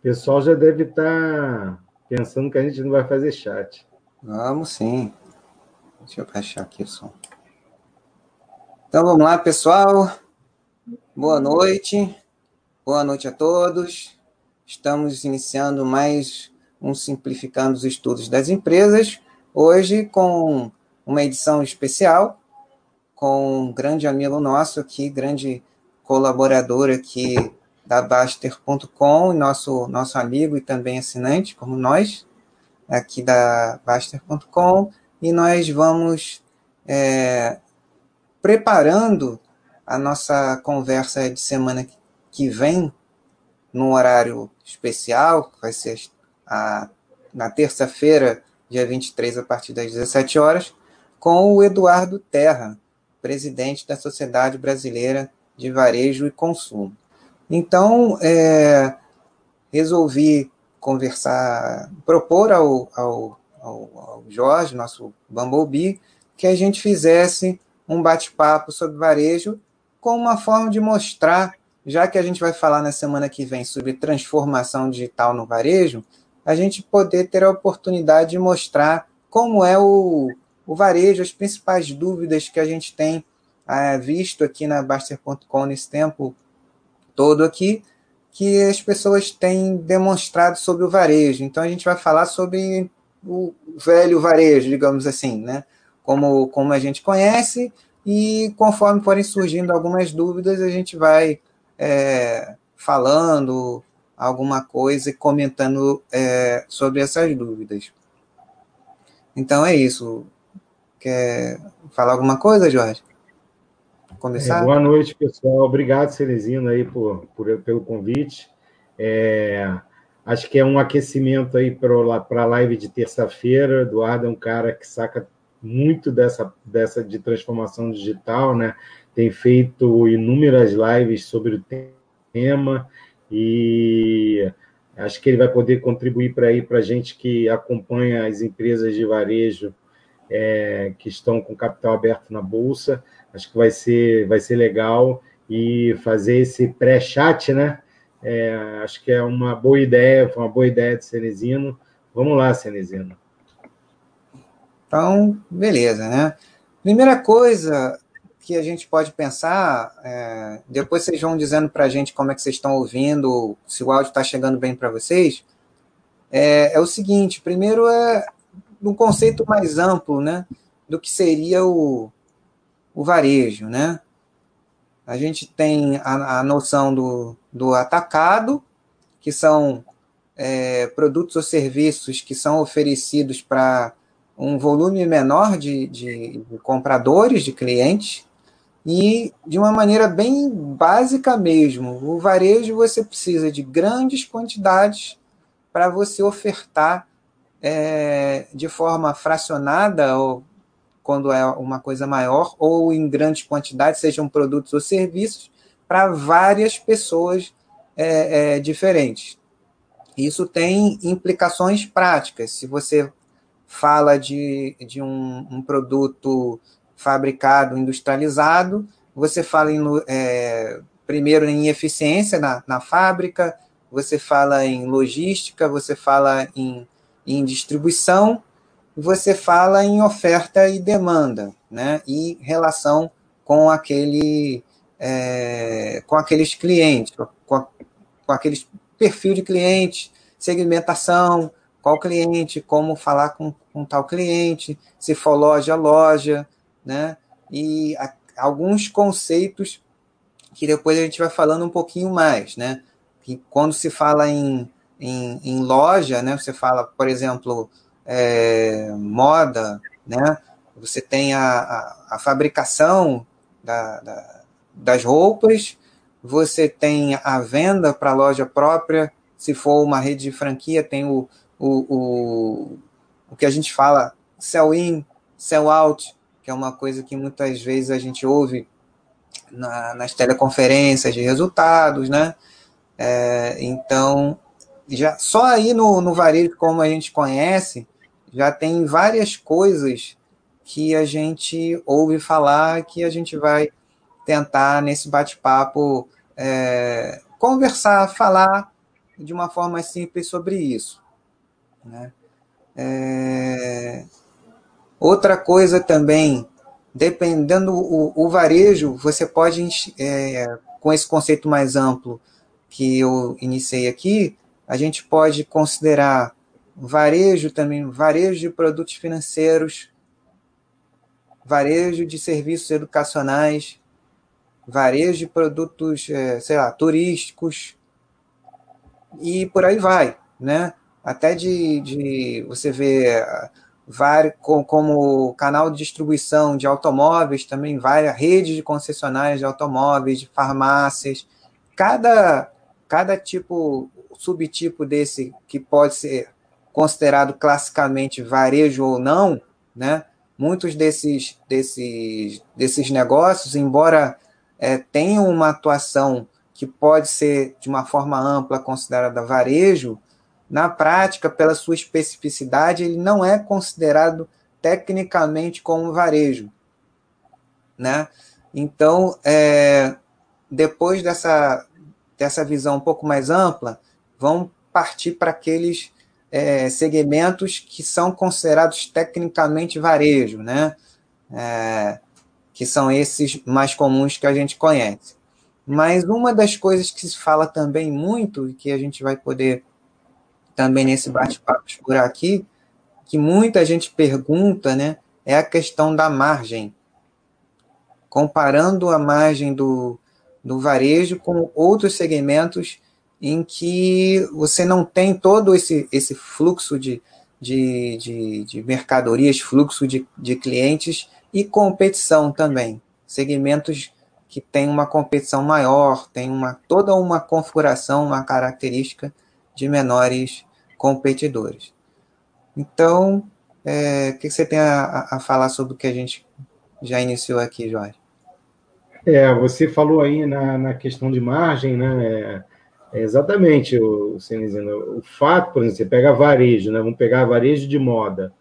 O pessoal já deve estar pensando que a gente não vai fazer chat. Vamos sim. Deixa eu baixar aqui o som. Então vamos lá, pessoal. Boa noite. Boa noite a todos. Estamos iniciando mais um Simplificando os Estudos das Empresas, hoje com uma edição especial, com um grande amigo nosso aqui, grande colaborador aqui da Baster.com, nosso, nosso amigo e também assinante, como nós, aqui da Baster.com, e nós vamos é, preparando a nossa conversa de semana que vem, num horário especial, vai ser a, na terça-feira, dia 23, a partir das 17 horas, com o Eduardo Terra, presidente da Sociedade Brasileira de Varejo e Consumo. Então, é, resolvi conversar, propor ao, ao, ao, ao Jorge, nosso Bumblebee, que a gente fizesse um bate-papo sobre varejo com uma forma de mostrar, já que a gente vai falar na semana que vem sobre transformação digital no varejo, a gente poder ter a oportunidade de mostrar como é o, o varejo, as principais dúvidas que a gente tem é, visto aqui na Baster.com nesse tempo todo aqui que as pessoas têm demonstrado sobre o varejo. Então a gente vai falar sobre o velho varejo, digamos assim, né? Como, como a gente conhece, e conforme forem surgindo algumas dúvidas, a gente vai é, falando alguma coisa e comentando é, sobre essas dúvidas. Então é isso. Quer falar alguma coisa, Jorge? Começar? É, boa noite, pessoal. Obrigado, Celesino, aí, por, por, pelo convite. É, acho que é um aquecimento aí para a live de terça-feira. Eduardo é um cara que saca muito dessa, dessa de transformação digital, né? Tem feito inúmeras lives sobre o tema e acho que ele vai poder contribuir para aí para gente que acompanha as empresas de varejo é, que estão com capital aberto na bolsa. Acho que vai ser, vai ser legal e fazer esse pré-chat, né? É, acho que é uma boa ideia, foi uma boa ideia de Cenezino. Vamos lá, Cenezino. Então, beleza, né? Primeira coisa que a gente pode pensar, é, depois vocês vão dizendo para a gente como é que vocês estão ouvindo, se o áudio está chegando bem para vocês, é, é, o seguinte, primeiro é um conceito mais amplo, né, do que seria o, o varejo, né? A gente tem a, a noção do, do atacado, que são é, produtos ou serviços que são oferecidos para um volume menor de, de compradores, de clientes, e de uma maneira bem básica mesmo. O varejo você precisa de grandes quantidades para você ofertar é, de forma fracionada ou quando é uma coisa maior, ou em grandes quantidades, sejam produtos ou serviços, para várias pessoas é, é, diferentes. Isso tem implicações práticas. Se você fala de, de um, um produto fabricado, industrializado, você fala em, é, primeiro em eficiência na, na fábrica, você fala em logística, você fala em, em distribuição, você fala em oferta e demanda, né? E relação com aquele é, com aqueles clientes, com, a, com aqueles perfil de cliente, segmentação, qual cliente, como falar com, com tal cliente, se for loja, loja, né? E a, alguns conceitos que depois a gente vai falando um pouquinho mais, né? Que quando se fala em, em, em loja, né? Você fala, por exemplo, é, moda, né? Você tem a, a, a fabricação da, da, das roupas, você tem a venda para loja própria, se for uma rede de franquia, tem o, o, o, o que a gente fala sell-in, sell-out, que é uma coisa que muitas vezes a gente ouve na, nas teleconferências de resultados, né? É, então, já só aí no, no varejo, como a gente conhece, já tem várias coisas que a gente ouve falar que a gente vai tentar nesse bate-papo é, conversar, falar de uma forma simples sobre isso. Né? É... Outra coisa também, dependendo o, o varejo, você pode, é, com esse conceito mais amplo que eu iniciei aqui, a gente pode considerar varejo também, varejo de produtos financeiros, varejo de serviços educacionais, varejo de produtos, é, sei lá, turísticos, e por aí vai, né? Até de, de você ver vários, como canal de distribuição de automóveis, também várias redes de concessionárias de automóveis, de farmácias. Cada, cada tipo, subtipo desse que pode ser considerado classicamente varejo ou não, né? Muitos desses, desses, desses negócios, embora é, tenham uma atuação que pode ser de uma forma ampla considerada varejo, na prática, pela sua especificidade, ele não é considerado tecnicamente como varejo. Né? Então, é, depois dessa, dessa visão um pouco mais ampla, vão partir para aqueles é, segmentos que são considerados tecnicamente varejo, né? É, que são esses mais comuns que a gente conhece. Mas uma das coisas que se fala também muito, e que a gente vai poder também nesse bate-papo por aqui, que muita gente pergunta, né, é a questão da margem. Comparando a margem do, do varejo com outros segmentos em que você não tem todo esse, esse fluxo de, de, de, de mercadorias, fluxo de, de clientes e competição também. Segmentos que têm uma competição maior, tem uma, toda uma configuração, uma característica de menores competidores. Então, é, o que você tem a, a, falar sobre o que a gente já iniciou aqui, Jorge? É, você falou aí na, na questão de margem, né? Exatamente, o, o, o fato, por exemplo, você pega varejo, né? Vamos pegar varejo de moda.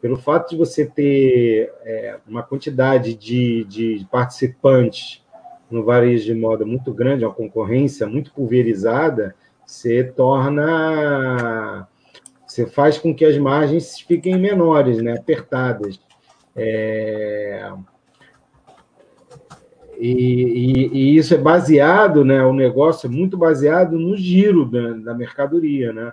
Pelo fato de você ter é, uma quantidade de, de participantes no varejo de moda muito grande, uma concorrência muito pulverizada, você torna. Você faz com que as margens fiquem menores, né? apertadas. É... E, e, e, isso é baseado, né? O negócio é muito baseado no giro da, da mercadoria, né?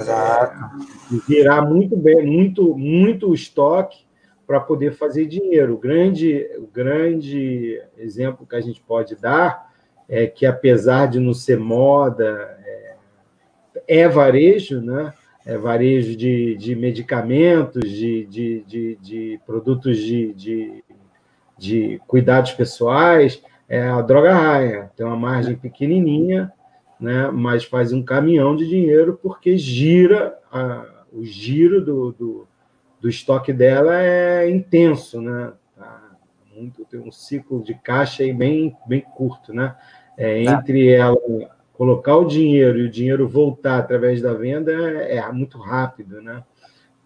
Exato. É, virar muito bem, muito, muito estoque para poder fazer dinheiro. O grande, o grande exemplo que a gente pode dar é que, apesar de não ser moda, é varejo, né? É varejo de, de medicamentos, de, de, de, de produtos de, de, de, cuidados pessoais, é a droga raia. Tem uma margem pequenininha, né? mas faz um caminhão de dinheiro porque gira, a, o giro do, do, do estoque dela é intenso, né? Tá muito, tem um ciclo de caixa aí bem, bem curto, né? É, tá. entre ela colocar o dinheiro e o dinheiro voltar através da venda é, é muito rápido, né?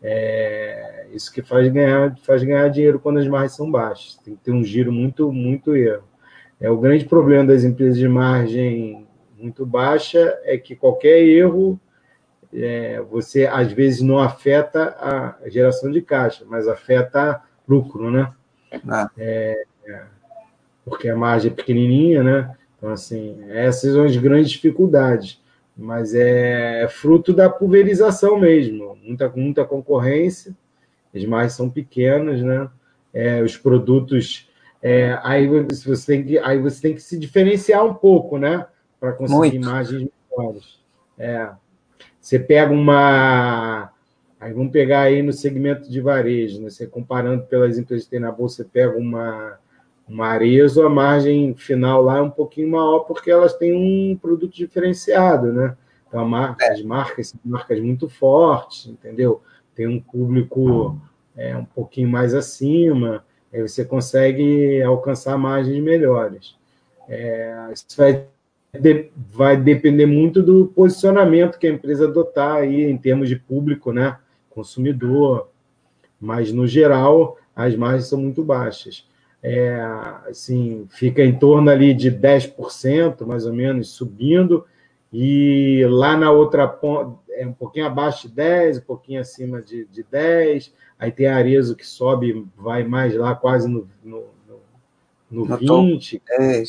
É isso que faz ganhar, faz ganhar dinheiro quando as margens são baixas. Tem que ter um giro muito, muito erro. É o grande problema das empresas de margem muito baixa é que qualquer erro é, você às vezes não afeta a geração de caixa, mas afeta lucro, né? Ah. É, porque a margem é pequenininha, né? Então, assim, essas são as grandes dificuldades, mas é, fruto da pulverização mesmo, muita, muita concorrência, as margens são pequenas, né? É, os produtos. É, aí, você tem que, aí você tem que se diferenciar um pouco, né? Para conseguir Muito. margens melhores. É, você pega uma. Aí vamos pegar aí no segmento de varejo, né? Você comparando pelas empresas que tem na bolsa, você pega uma uma Arezo, a margem final lá é um pouquinho maior porque elas têm um produto diferenciado, né? Então, marca, as marcas são marcas muito fortes, entendeu? Tem um público é, um pouquinho mais acima, aí você consegue alcançar margens melhores. É, isso vai, de, vai depender muito do posicionamento que a empresa adotar aí em termos de público, né? Consumidor. Mas, no geral, as margens são muito baixas é, assim, fica em torno ali de 10%, mais ou menos, subindo, e lá na outra ponta, é um pouquinho abaixo de 10, um pouquinho acima de, de 10, aí tem a Arezo que sobe, vai mais lá quase no, no, no, no 20. É.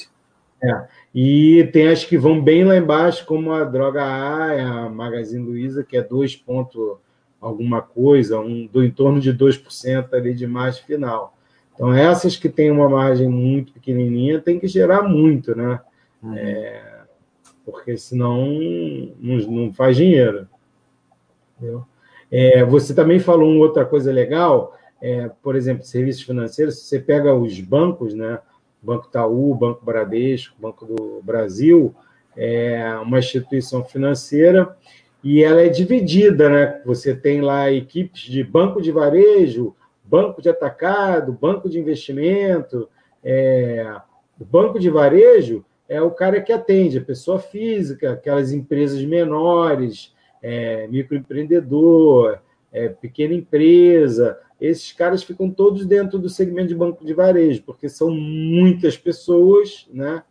É. E tem as que vão bem lá embaixo, como a Droga A, a Magazine Luiza, que é 2 pontos alguma coisa, um, do em torno de 2% ali de margem final. Então, essas que têm uma margem muito pequenininha tem que gerar muito, né? Uhum. É, porque senão não, não faz dinheiro. É, você também falou uma outra coisa legal, é, por exemplo, serviços financeiros, você pega os bancos, né? Banco Itaú, Banco Bradesco, Banco do Brasil, é uma instituição financeira e ela é dividida, né? Você tem lá equipes de banco de varejo, banco de atacado, banco de investimento. É... Banco de varejo é o cara que atende, a pessoa física, aquelas empresas menores, é, microempreendedor, é, pequena empresa. Esses caras ficam todos dentro do segmento de banco de varejo, porque são muitas pessoas, né?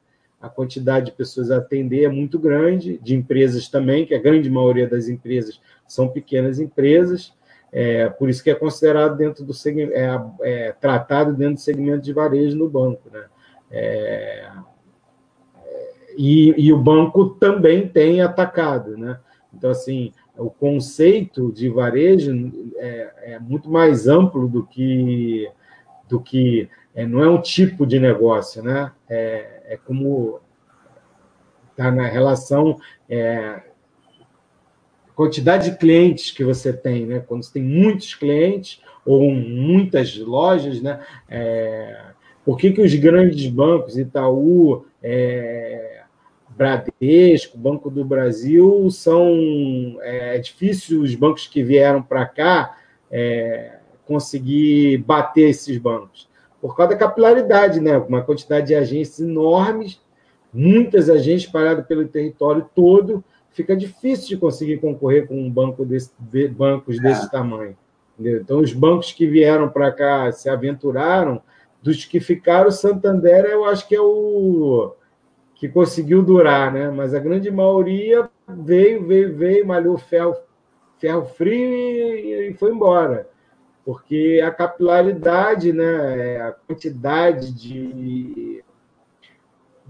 a quantidade de pessoas a atender é muito grande, de empresas também, que a grande maioria das empresas são pequenas empresas, é, por isso que é considerado dentro do é, é, tratado dentro do segmento de varejo no banco. Né? É, e, e, o banco também tem atacado. Né? Então, assim, o conceito de varejo é, é muito mais amplo do que, do que é, não é um tipo de negócio, né? É, é como está na relação é, quantidade de clientes que você tem, né? Quando você tem muitos clientes ou muitas lojas, né? É, por que, que os grandes bancos, Itaú, é, Bradesco, Banco do Brasil, são é, é difícil os bancos que vieram para cá é, conseguir bater esses bancos? por causa da capilaridade, né? Uma quantidade de agências enormes, muitas agências espalhadas pelo território todo, fica difícil de conseguir concorrer com um banco desse, de, bancos é. desse tamanho. Entendeu? Então, os bancos que vieram para cá se aventuraram, dos que ficaram, o Santander, eu acho que é o que conseguiu durar, né? Mas a grande maioria veio, veio, veio, malhou ferro, ferro frio e, e foi embora porque a capilaridade, né, a quantidade de,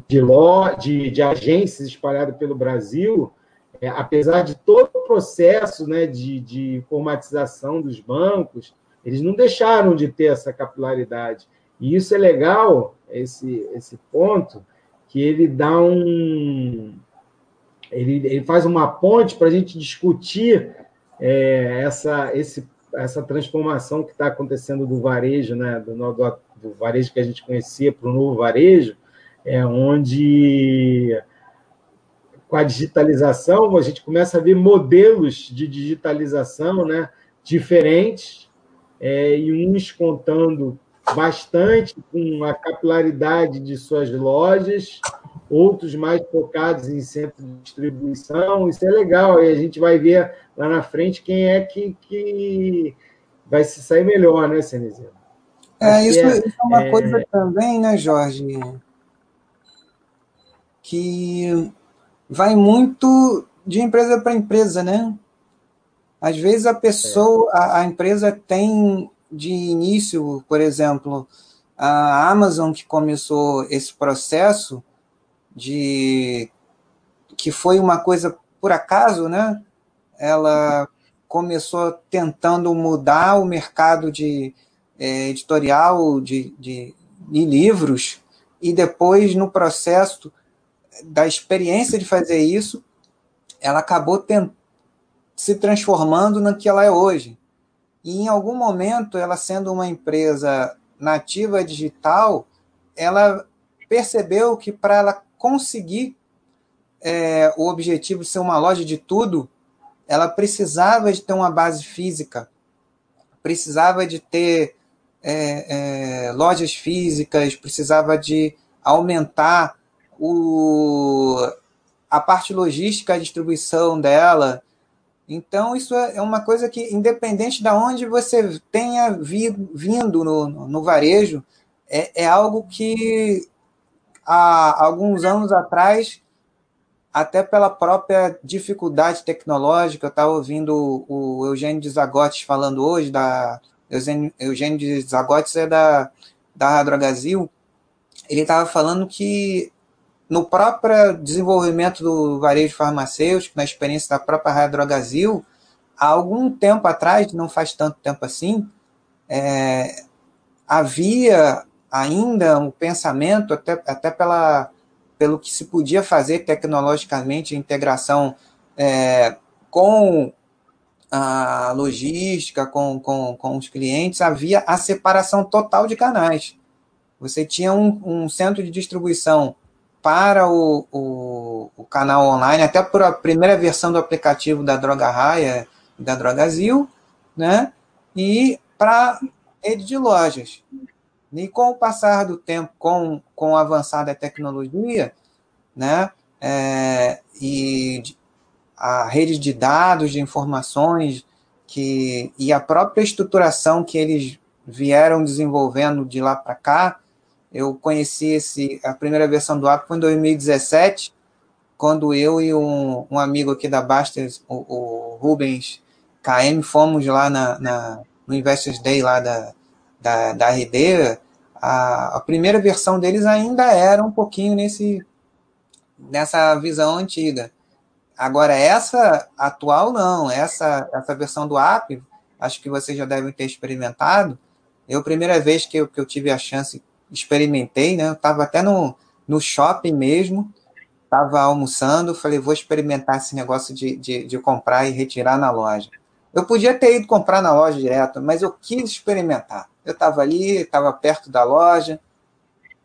de, lo, de, de agências espalhadas pelo Brasil, é, apesar de todo o processo né, de, de informatização dos bancos, eles não deixaram de ter essa capilaridade. E isso é legal, esse, esse ponto, que ele dá um. Ele, ele faz uma ponte para a gente discutir é, essa, esse essa transformação que está acontecendo do varejo, né, do, do, do varejo que a gente conhecia para o novo varejo, é onde com a digitalização a gente começa a ver modelos de digitalização, né, diferentes é, e uns contando bastante com a capilaridade de suas lojas, outros mais focados em centro de distribuição. Isso é legal, e a gente vai ver lá na frente quem é que, que vai se sair melhor, né, Cenizino? É, isso é, isso é uma é... coisa também, né, Jorge? Que vai muito de empresa para empresa, né? Às vezes a pessoa, é. a, a empresa tem de início, por exemplo, a Amazon que começou esse processo de que foi uma coisa por acaso, né? ela começou tentando mudar o mercado de é, editorial de, de, de livros e depois no processo da experiência de fazer isso, ela acabou se transformando no que ela é hoje. E em algum momento, ela sendo uma empresa nativa digital, ela percebeu que para ela conseguir é, o objetivo de ser uma loja de tudo, ela precisava de ter uma base física, precisava de ter é, é, lojas físicas, precisava de aumentar o, a parte logística, a distribuição dela. Então, isso é, é uma coisa que, independente de onde você tenha vi, vindo no, no varejo, é, é algo que há alguns anos atrás até pela própria dificuldade tecnológica. Eu estava ouvindo o Eugênio de Zagotes falando hoje, da Eugênio, Eugênio de Zagotes é da, da Radrogazil, ele estava falando que no próprio desenvolvimento do varejo farmacêutico, na experiência da própria Radrogazil, há algum tempo atrás, não faz tanto tempo assim, é, havia ainda um pensamento, até, até pela, pelo que se podia fazer tecnologicamente, a integração é, com a logística, com, com, com os clientes, havia a separação total de canais. Você tinha um, um centro de distribuição para o, o, o, canal online, até por a primeira versão do aplicativo da Droga Raia, da Drogazil, né? E para rede de lojas. E com o passar do tempo, com, com a avançada tecnologia, né? É, e a rede de dados, de informações, que, e a própria estruturação que eles vieram desenvolvendo de lá para cá, eu conheci esse, a primeira versão do app foi em 2017, quando eu e um, um amigo aqui da Bastos, o, o, Rubens KM, fomos lá na, na, no Investors Day lá da, da, da RD, a, a primeira versão deles ainda era um pouquinho nesse, nessa visão antiga. Agora, essa atual, não. Essa, essa versão do app, acho que vocês já devem ter experimentado. Eu, primeira vez que eu, que eu tive a chance experimentei, né? Eu estava até no, no shopping mesmo, estava almoçando, falei, vou experimentar esse negócio de, de, de, comprar e retirar na loja. Eu podia ter ido comprar na loja direto, mas eu quis experimentar. Eu estava ali, estava perto da loja,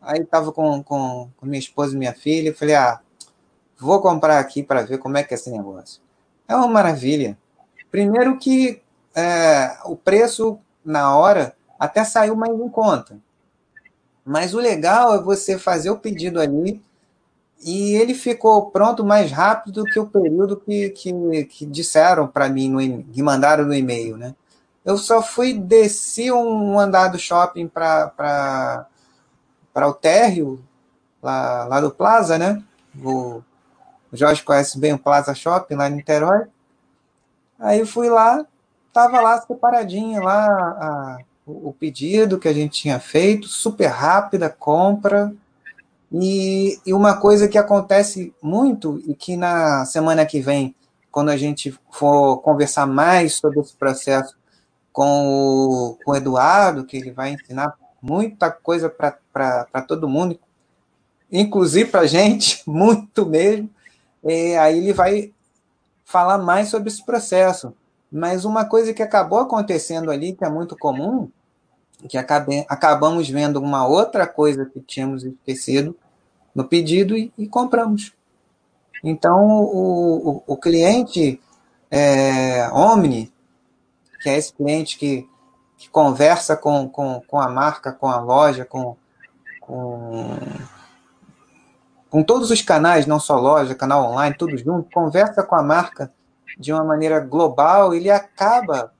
aí estava com, com, com, minha esposa e minha filha, falei, ah, vou comprar aqui para ver como é que é esse negócio. É uma maravilha. Primeiro que é, o preço na hora até saiu mais em conta. Mas o legal é você fazer o pedido ali e ele ficou pronto mais rápido do que o período que, que, que disseram para mim, no, que mandaram no e-mail, né? Eu só fui, desci um andar do shopping para o térreo, lá, lá do Plaza, né? O, o Jorge conhece bem o Plaza Shopping, lá em Niterói. Aí fui lá, tava lá separadinho lá a, o pedido que a gente tinha feito, super rápida compra. E, e uma coisa que acontece muito e que na semana que vem, quando a gente for conversar mais sobre esse processo com o, com o Eduardo, que ele vai ensinar muita coisa para todo mundo, inclusive para a gente, muito mesmo. E aí ele vai falar mais sobre esse processo. Mas uma coisa que acabou acontecendo ali, que é muito comum, que acabe, acabamos vendo uma outra coisa que tínhamos esquecido no pedido e, e compramos. Então, o, o, o cliente é, Omni, que é esse cliente que, que conversa com, com, com a marca, com a loja, com, com, com todos os canais, não só loja, canal online, tudo junto, conversa com a marca de uma maneira global, ele acaba,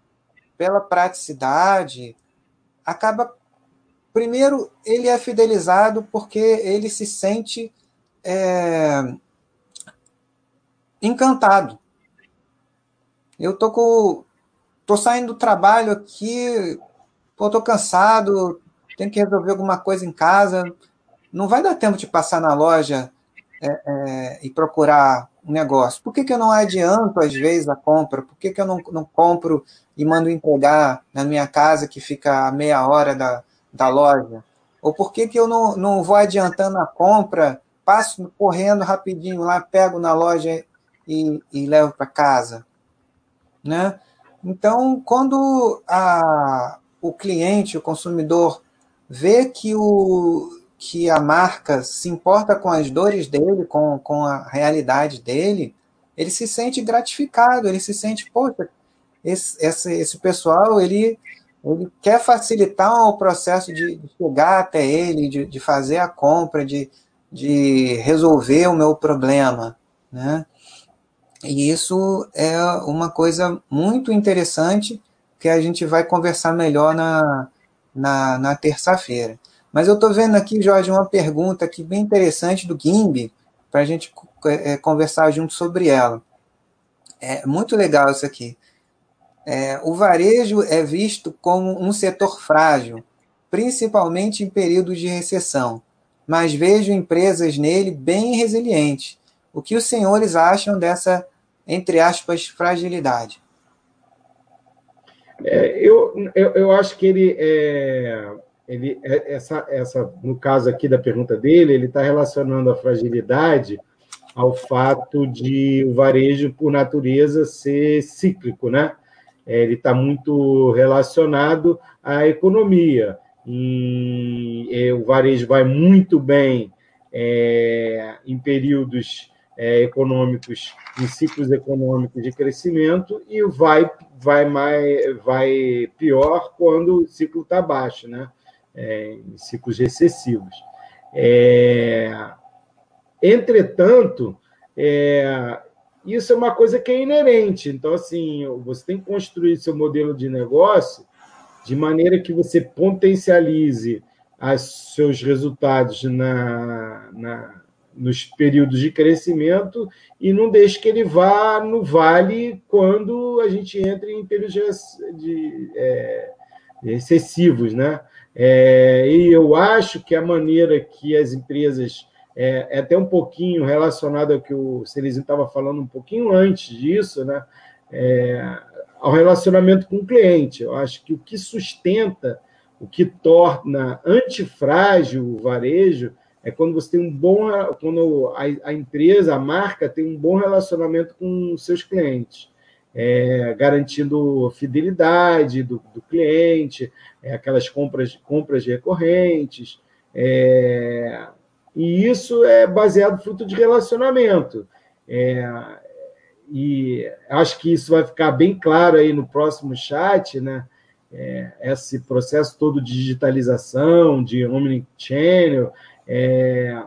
pela praticidade, acaba. Primeiro, ele é fidelizado porque ele se sente é, encantado. Eu tô com, tô saindo do trabalho aqui, pô, tô cansado, tenho que resolver alguma coisa em casa, não vai dar tempo de passar na loja é, é, e procurar um negócio. Por que, que eu não adianto, às vezes, a compra? Por que, que eu não, não compro e mando entregar na minha casa, que fica a meia hora da, da loja? Ou por que, que eu não, não vou adiantando a compra, passo correndo rapidinho lá, pego na loja e, e levo para casa? Né? Então, quando a, o cliente, o consumidor, vê que o, que a marca se importa com as dores dele, com, com a realidade dele, ele se sente gratificado, ele se sente, poxa, esse, esse, esse pessoal, ele, ele quer facilitar o processo de, chegar até ele, de, de fazer a compra, de, de resolver o meu problema, né? E isso é uma coisa muito interessante que a gente vai conversar melhor na, na, na terça-feira. Mas eu estou vendo aqui, Jorge, uma pergunta aqui bem interessante do Gimbi, para a gente é, conversar junto sobre ela. É muito legal isso aqui. É, o varejo é visto como um setor frágil, principalmente em períodos de recessão, mas vejo empresas nele bem resilientes. O que os senhores acham dessa, entre aspas, fragilidade? É, eu, eu, eu, acho que ele, é, ele é, essa, essa, no caso aqui da pergunta dele, ele está relacionando a fragilidade ao fato de o varejo, por natureza, ser cíclico, né? É, ele está muito relacionado à economia. E, é, o varejo vai muito bem é, em períodos é, econômicos, em ciclos econômicos de crescimento, e vai, vai, mais, vai pior quando o ciclo está baixo, né? É, em ciclos recessivos. É, entretanto, é, isso é uma coisa que é inerente. Então, assim, você tem que construir seu modelo de negócio de maneira que você potencialize os seus resultados na, na, nos períodos de crescimento e não deixe que ele vá no vale quando a gente entra em períodos de, de é, excessivos. Né? É, e eu acho que a maneira que as empresas é, é até um pouquinho relacionado ao que o Celizinho estava falando um pouquinho antes disso, né? É, ao relacionamento com o cliente. Eu acho que o que sustenta, o que torna antifrágil o varejo é quando você tem um bom, quando a, a empresa, a marca tem um bom relacionamento com seus clientes. É, garantindo fidelidade do, do cliente, é, aquelas compras, compras recorrentes, é, e isso é baseado fruto de relacionamento. É, e acho que isso vai ficar bem claro aí no próximo chat, né? É, esse processo todo de digitalização, de omnichannel, é,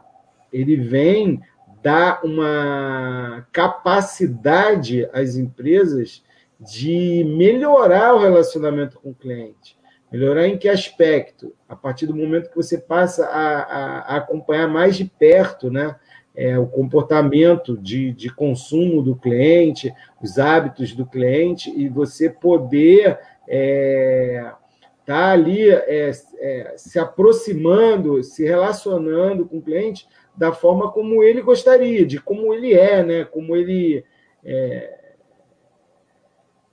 ele vem dar uma capacidade às empresas de melhorar o relacionamento com o cliente. Melhorar em que aspecto? A partir do momento que você passa a, a, a acompanhar mais de perto né, é, o comportamento de, de consumo do cliente, os hábitos do cliente, e você poder é, tá ali é, é, se aproximando, se relacionando com o cliente da forma como ele gostaria, de como ele é, né, como ele é,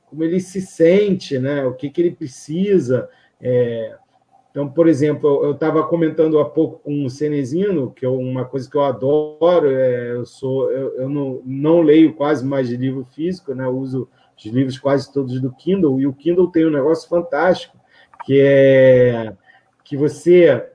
como ele se sente, né, o que, que ele precisa. É, então, por exemplo, eu estava comentando há pouco com o Cenezino, que é uma coisa que eu adoro, é, eu sou eu, eu não, não, leio quase mais de livro físico, né? Eu uso os livros quase todos do Kindle, e o Kindle tem um negócio fantástico, que é que você,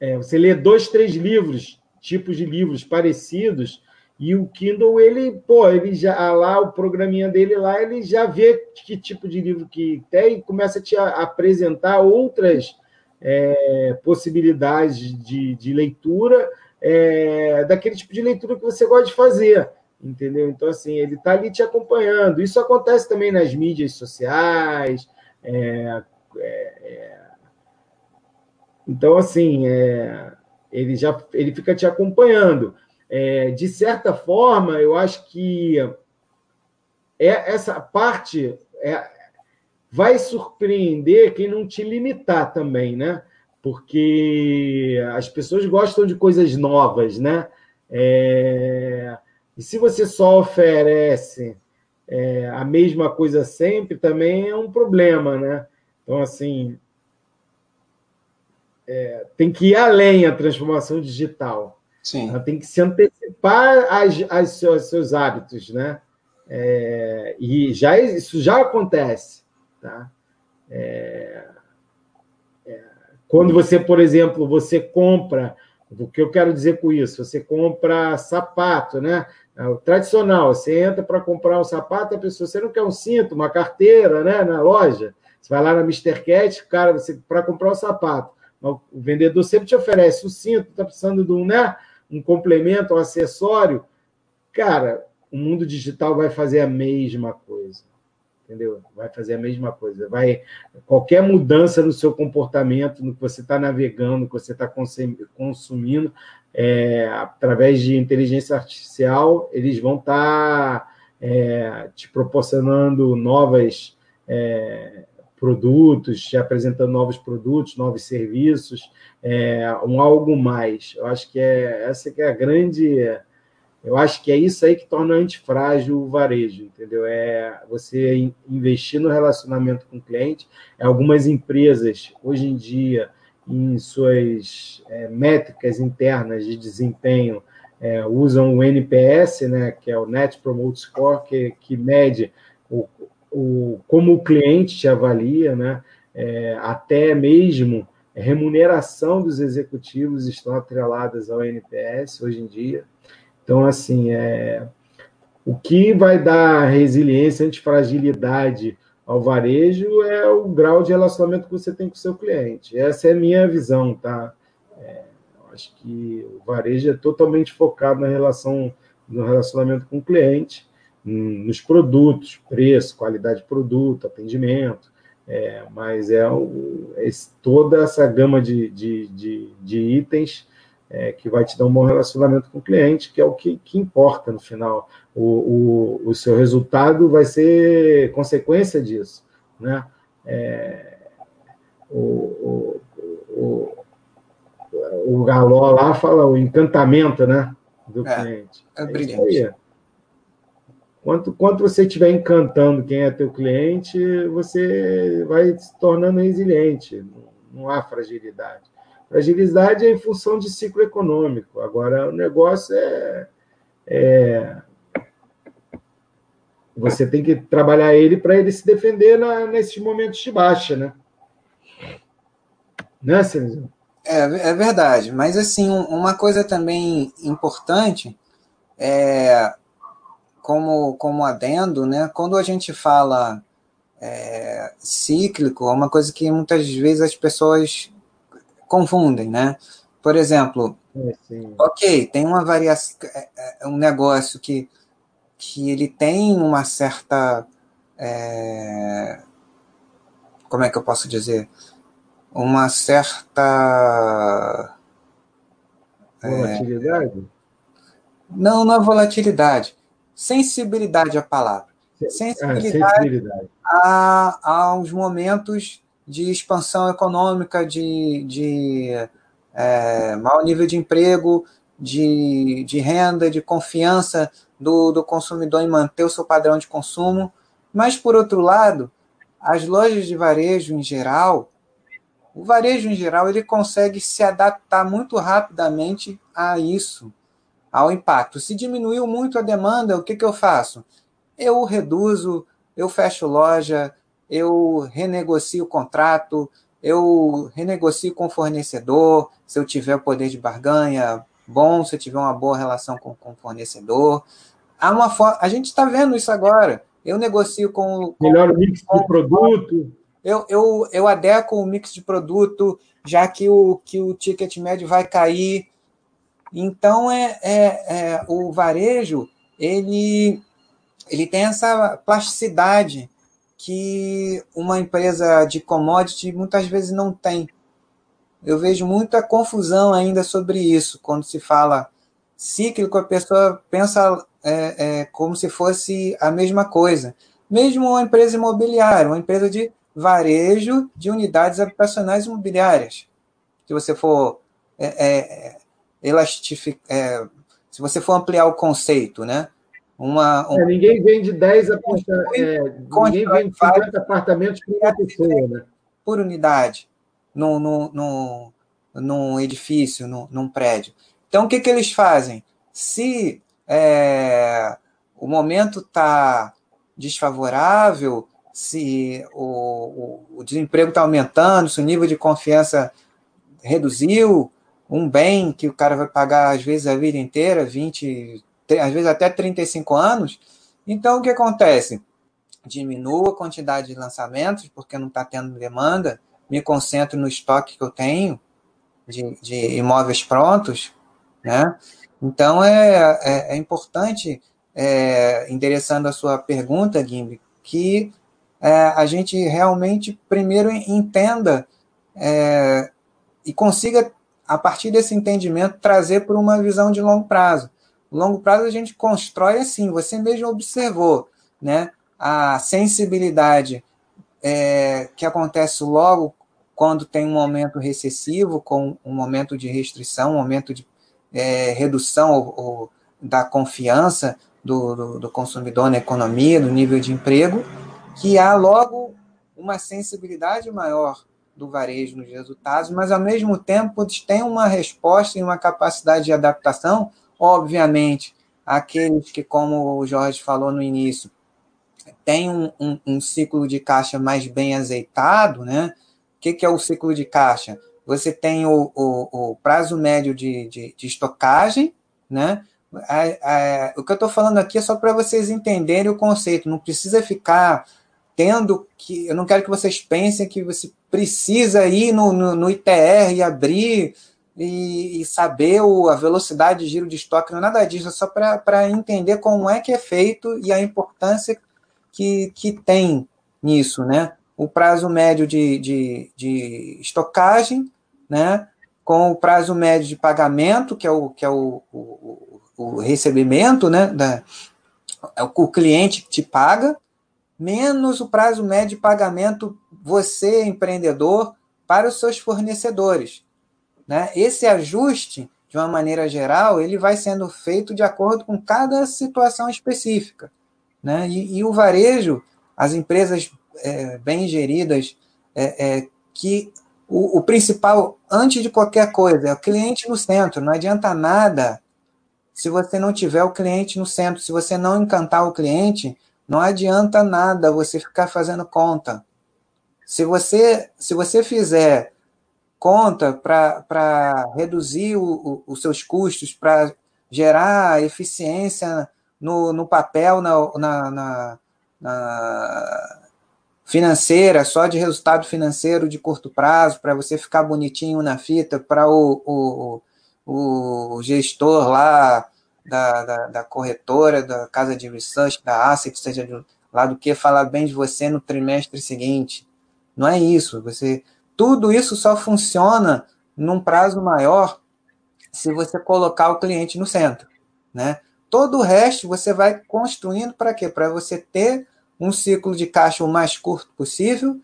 é, você lê dois, três livros, tipos de livros parecidos, e o Kindle, ele, pô, ele já lá, o programinha dele lá, ele já vê que tipo de livro que tem e começa a te apresentar outras é, possibilidades de, de leitura, é, daquele tipo de leitura que você gosta de fazer, entendeu? Então, assim, ele está ali te acompanhando. Isso acontece também nas mídias sociais. É, é. Então, assim, é, ele já ele fica te acompanhando. É, de certa forma, eu acho que é, essa parte é, vai surpreender quem não te limitar também, né? Porque as pessoas gostam de coisas novas, né? É, e se você só oferece é, a mesma coisa sempre, também é um problema, né? Então, assim, é, tem que ir além a transformação digital. Sim. Ela tem que se antecipar aos seus hábitos, né? É, e já, isso já acontece. Tá? É, é, quando você, por exemplo, você compra, o que eu quero dizer com isso? Você compra sapato, né? É o tradicional, você entra para comprar um sapato, a pessoa, você não quer um cinto, uma carteira, né? Na loja, você vai lá na Mr. Cat, cara, você para comprar um sapato, o vendedor sempre te oferece o cinto, está precisando de um, né? um complemento, um acessório, cara, o mundo digital vai fazer a mesma coisa. Entendeu? Vai fazer a mesma coisa. Vai qualquer mudança no seu comportamento, no que você está navegando, no que você está consumindo, é, através de inteligência artificial, eles vão estar tá, é, te proporcionando novas é, produtos, te apresentando novos produtos, novos serviços, é, um algo mais. Eu acho que é essa que é a grande. Eu acho que é isso aí que torna antifrágil o varejo, entendeu? É você investir no relacionamento com o cliente. É, algumas empresas, hoje em dia, em suas é, métricas internas de desempenho, é, usam o NPS, né, que é o Net Promote Score, que, que mede o, como o cliente te avalia, né, é, até mesmo remuneração dos executivos estão atreladas ao NPS hoje em dia. Então, assim, é, o que vai dar resiliência, antifragilidade ao varejo é o grau de relacionamento que você tem com o seu cliente. Essa é a minha visão, tá? É, acho que o varejo é totalmente focado na relação, no relacionamento com o cliente, nos produtos, preço, qualidade de produto, atendimento, é, mas é, o, é, toda essa gama de, de, de, de itens é, que vai te dar um bom relacionamento com o cliente, que é o que, que importa no final. O, o, o seu resultado vai ser consequência disso. Né? É, o, o, o, Galó lá fala o encantamento né, do é, cliente. É, é brilhante. Quanto, quanto você estiver encantando quem é teu cliente, você vai se tornando resiliente. Não há fragilidade. Fragilidade é em função de ciclo econômico. Agora, o negócio é, é você tem que trabalhar ele para ele se defender na, nesses momentos de baixa, né? Né, Cenizinho? É, é verdade, mas assim, uma coisa também importante é como, como adendo, né? Quando a gente fala é, cíclico, é uma coisa que muitas vezes as pessoas confundem, né? Por exemplo, é, ok, tem uma variação, é, é, um negócio que, que ele tem uma certa. É, como é que eu posso dizer? Uma certa. É, volatilidade? Não, não é volatilidade. Sensibilidade é a palavra. Sensibilidade, ah, sensibilidade. A, aos momentos de expansão econômica, de, de é, maior nível de emprego, de, de renda, de confiança do, do consumidor em manter o seu padrão de consumo. Mas, por outro lado, as lojas de varejo em geral, o varejo em geral, ele consegue se adaptar muito rapidamente a isso, ao impacto. Se diminuiu muito a demanda, o que, que eu faço? Eu reduzo, eu fecho loja, eu renegocio o contrato, eu renegocio com o fornecedor, se eu tiver poder de barganha bom, se eu tiver uma boa relação com, com o fornecedor. Há uma a gente está vendo isso agora. Eu negocio com. com Melhor mix com, de produto. Eu, eu, eu adequo o mix de produto, já que o, que o ticket médio vai cair. Então, é, é, é o varejo ele, ele tem essa plasticidade que uma empresa de commodity muitas vezes não tem. Eu vejo muita confusão ainda sobre isso. Quando se fala cíclico, a pessoa pensa é, é, como se fosse a mesma coisa. Mesmo uma empresa imobiliária, uma empresa de varejo de unidades habitacionais imobiliárias. Se você for é, elastificar, é, se você for ampliar o conceito, né? Uma, um... é, ninguém vende 10 apartamentos, é, ninguém vende 50 apartamentos por uma pessoa, né? Por unidade, num, num, num, num edifício, num, num, prédio. Então, o que, que eles fazem? Se é, o momento está desfavorável, se o, o, o desemprego está aumentando, se o nível de confiança reduziu, um bem que o cara vai pagar às vezes a vida inteira, 20, às vezes até 35 anos. Então, o que acontece? Diminua a quantidade de lançamentos, porque não está tendo demanda, me concentro no estoque que eu tenho de, de imóveis prontos, né? Então, é, é, é importante, é, endereçando a sua pergunta, Gimbi, que é, a gente realmente primeiro entenda é, e consiga a partir desse entendimento, trazer para uma visão de longo prazo. Longo prazo a gente constrói assim, você mesmo observou, né? A sensibilidade é, que acontece logo quando tem um momento recessivo, com um momento de restrição, um momento de é, redução ou, ou da confiança do, do, do, consumidor na economia, do nível de emprego, que há logo uma sensibilidade maior do varejo nos resultados, mas ao mesmo tempo eles têm uma resposta e uma capacidade de adaptação, obviamente, aqueles que, como o Jorge falou no início, têm um, um, um ciclo de caixa mais bem azeitado, né? O que, que é o ciclo de caixa? Você tem o, o, o prazo médio de, de, de estocagem, né? o que eu estou falando aqui é só para vocês entenderem o conceito, não precisa ficar tendo que. Eu não quero que vocês pensem que você precisa ir no, no, no ITR e abrir e, e, saber o, a velocidade de giro de estoque, não é nada disso, é só para entender como é que é feito e a importância que, que tem nisso, né? O prazo médio de, de, de estocagem, né? Com o prazo médio de pagamento, que é o, que é o, o, o recebimento, né? Da, é o cliente que te paga, menos o prazo médio de pagamento, você, empreendedor, para os seus fornecedores. Né? Esse ajuste, de uma maneira geral, ele vai sendo feito de acordo com cada situação específica. Né? E, e o varejo, as empresas é, bem geridas, é, é, que o, o, principal, antes de qualquer coisa, é o cliente no centro. Não adianta nada se você não tiver o cliente no centro, se você não encantar o cliente, não adianta nada você ficar fazendo conta. Se você, se você fizer conta para reduzir o, o, os seus custos, para gerar eficiência no, no papel, na, na, na, na financeira, só de resultado financeiro de curto prazo, para você ficar bonitinho na fita, para o, o, o gestor lá da, da, da, corretora, da casa de research, da asset, seja de, lá do que falar bem de você no trimestre seguinte. Não é isso. Você tudo isso só funciona num prazo maior se você colocar o cliente no centro, né? Todo o resto você vai construindo para quê? Para você ter um ciclo de caixa o mais curto possível,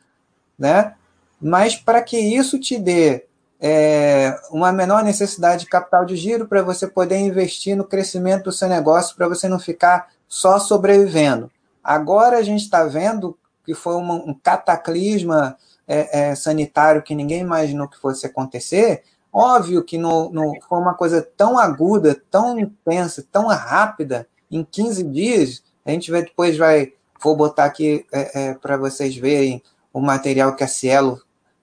né? Mas para que isso te dê é, uma menor necessidade de capital de giro para você poder investir no crescimento do seu negócio, para você não ficar só sobrevivendo. Agora a gente está vendo que foi uma, um cataclisma é, é, sanitário que ninguém imaginou que fosse acontecer. Óbvio que no, no, foi uma coisa tão aguda, tão intensa, tão rápida, em 15 dias, a gente vai, depois vai, vou botar aqui é, é para vocês verem o material que a Cielo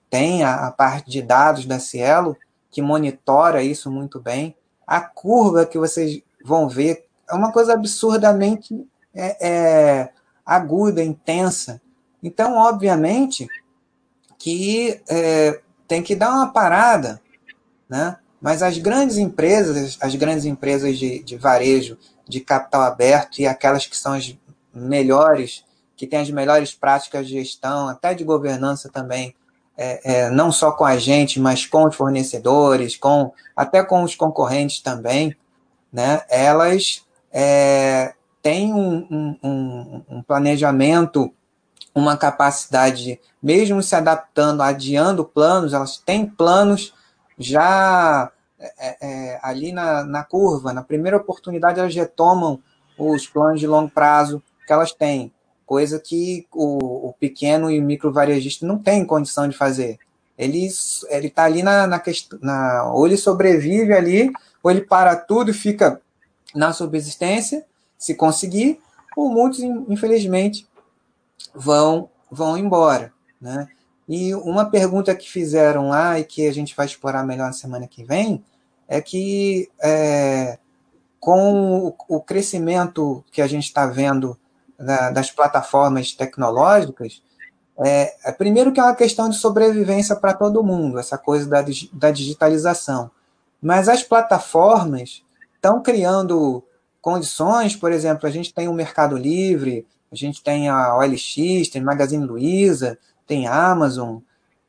tem a, a parte de dados da Cielo, que monitora isso muito bem. A curva que vocês vão ver é uma coisa absurdamente é, é, aguda, intensa. Então, obviamente, que é, tem que dar uma parada, né? Mas as grandes empresas, as grandes empresas de, de varejo, de capital aberto e aquelas que são as melhores, que têm as melhores práticas de gestão, até de governança também, é, é, não só com a gente, mas com os fornecedores, com até com os concorrentes também, né? Elas é, têm um, um, um, planejamento, uma capacidade, mesmo se adaptando, adiando planos, elas têm planos já é, é, ali na, na curva, na primeira oportunidade elas retomam os planos de longo prazo que elas têm coisa que o, o pequeno e micro varejista não tem condição de fazer. Ele está ali na, na questão, na, ou ele sobrevive ali, ou ele para tudo e fica na subsistência, se conseguir, ou muitos, infelizmente, vão, vão embora. Né? E uma pergunta que fizeram lá e que a gente vai explorar melhor na semana que vem é que é, com o, o crescimento que a gente está vendo da, das plataformas tecnológicas, é, é, primeiro que é uma questão de sobrevivência para todo mundo, essa coisa da, da digitalização. Mas as plataformas estão criando condições, por exemplo, a gente tem o Mercado Livre, a gente tem a OLX, tem Magazine Luiza, tem Amazon,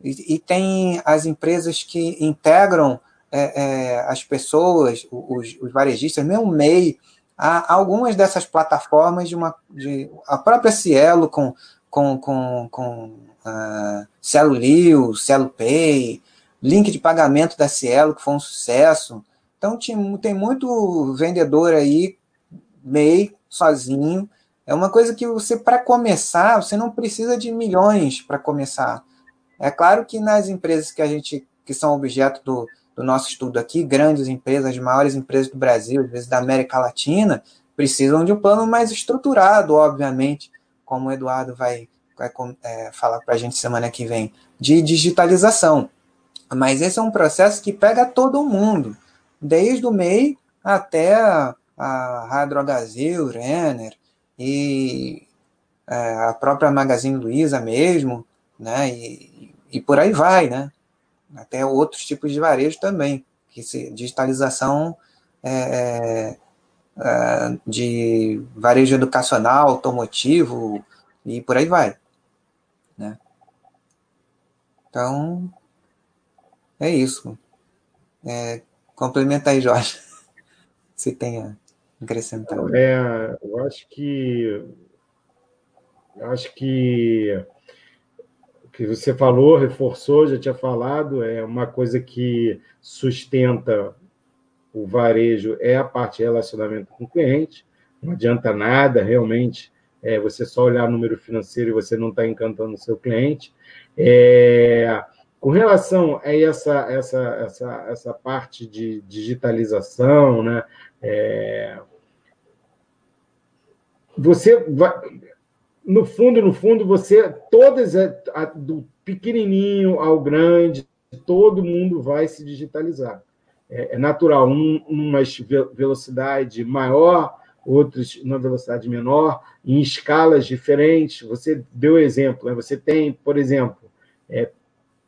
e, e tem as empresas que integram é, é, as pessoas, os, os varejistas, mesmo o MEI, há algumas dessas plataformas de uma de, a própria Cielo com com com, com uh, Cielo Liu, Cielo Pay, link de pagamento da Cielo que foi um sucesso. Então tem, tem muito vendedor aí MEI sozinho. É uma coisa que você para começar, você não precisa de milhões para começar. É claro que nas empresas que a gente que são objeto do, do nosso estudo aqui, grandes empresas, as maiores empresas do Brasil, às vezes da América Latina, precisam de um plano mais estruturado, obviamente, como o Eduardo vai, vai é, falar para a gente semana que vem, de digitalização. Mas esse é um processo que pega todo mundo, desde o MEI até a, a Renner e é, a própria Magazine Luiza mesmo, né? E, e por aí vai, né? Até outros tipos de varejo também, que se, digitalização é, é, é, de varejo educacional, automotivo e por aí vai. Né? Então, é isso. É, complementa aí, Jorge, se tem a acrescentar. É, eu acho que acho que que você falou, reforçou, já tinha falado, é uma coisa que sustenta o varejo é a parte de relacionamento com o cliente. Não adianta nada realmente é, você só olhar o número financeiro e você não está encantando o seu cliente. É, com relação a essa, essa, essa, essa parte de digitalização, né, é, você vai, no fundo, no fundo, você, todas, do pequenininho ao grande, todo mundo vai se digitalizar. É, é natural, um, umas velocidade maior, outros numa velocidade menor, em escalas diferentes. Você deu exemplo, né? você tem, por exemplo, é,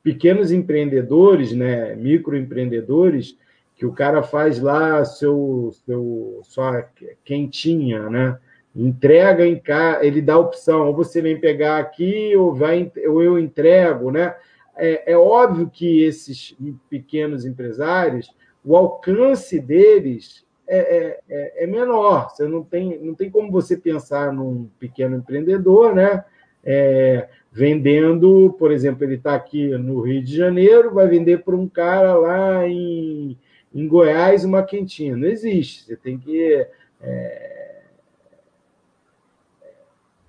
pequenos empreendedores, né, microempreendedores, que o cara faz lá seu, seu sua quentinha, né? Entrega em casa, ele dá a opção, ou você vem pegar aqui, ou, vai, ou eu entrego, né? É, é óbvio que esses pequenos empresários, o alcance deles é, é, é, é, menor. Você não tem, não tem como você pensar num pequeno empreendedor, né? É, vendendo, por exemplo, ele está aqui no Rio de Janeiro, vai vender para um cara lá em, em Goiás uma quentinha. Não existe. Você tem que é,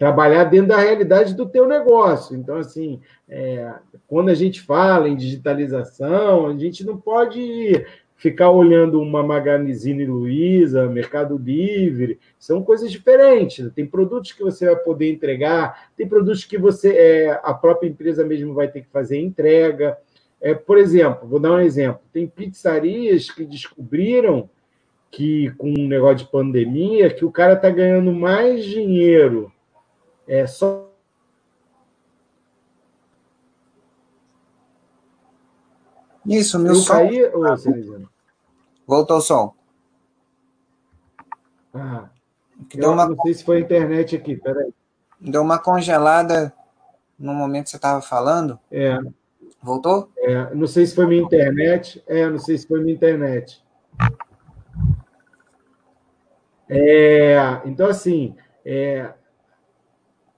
trabalhar dentro da realidade do teu negócio. Então, assim, é, quando a gente fala em digitalização, a gente não pode ficar olhando uma Magazine Luiza, Mercado Livre, são coisas diferentes. Tem produtos que você vai poder entregar, tem produtos que você é, a própria empresa mesmo vai ter que fazer entrega. É, por exemplo, vou dar um exemplo: tem pizzarias que descobriram que com um negócio de pandemia, que o cara está ganhando mais dinheiro é só Isso, meu som. Caí, ô, Voltou o som. Ah, Deu uma... Não sei se foi a internet aqui, peraí. Deu uma congelada no momento que você estava falando. É. Voltou? É, não sei se foi minha internet. É, não sei se foi minha internet. É, então, assim, é,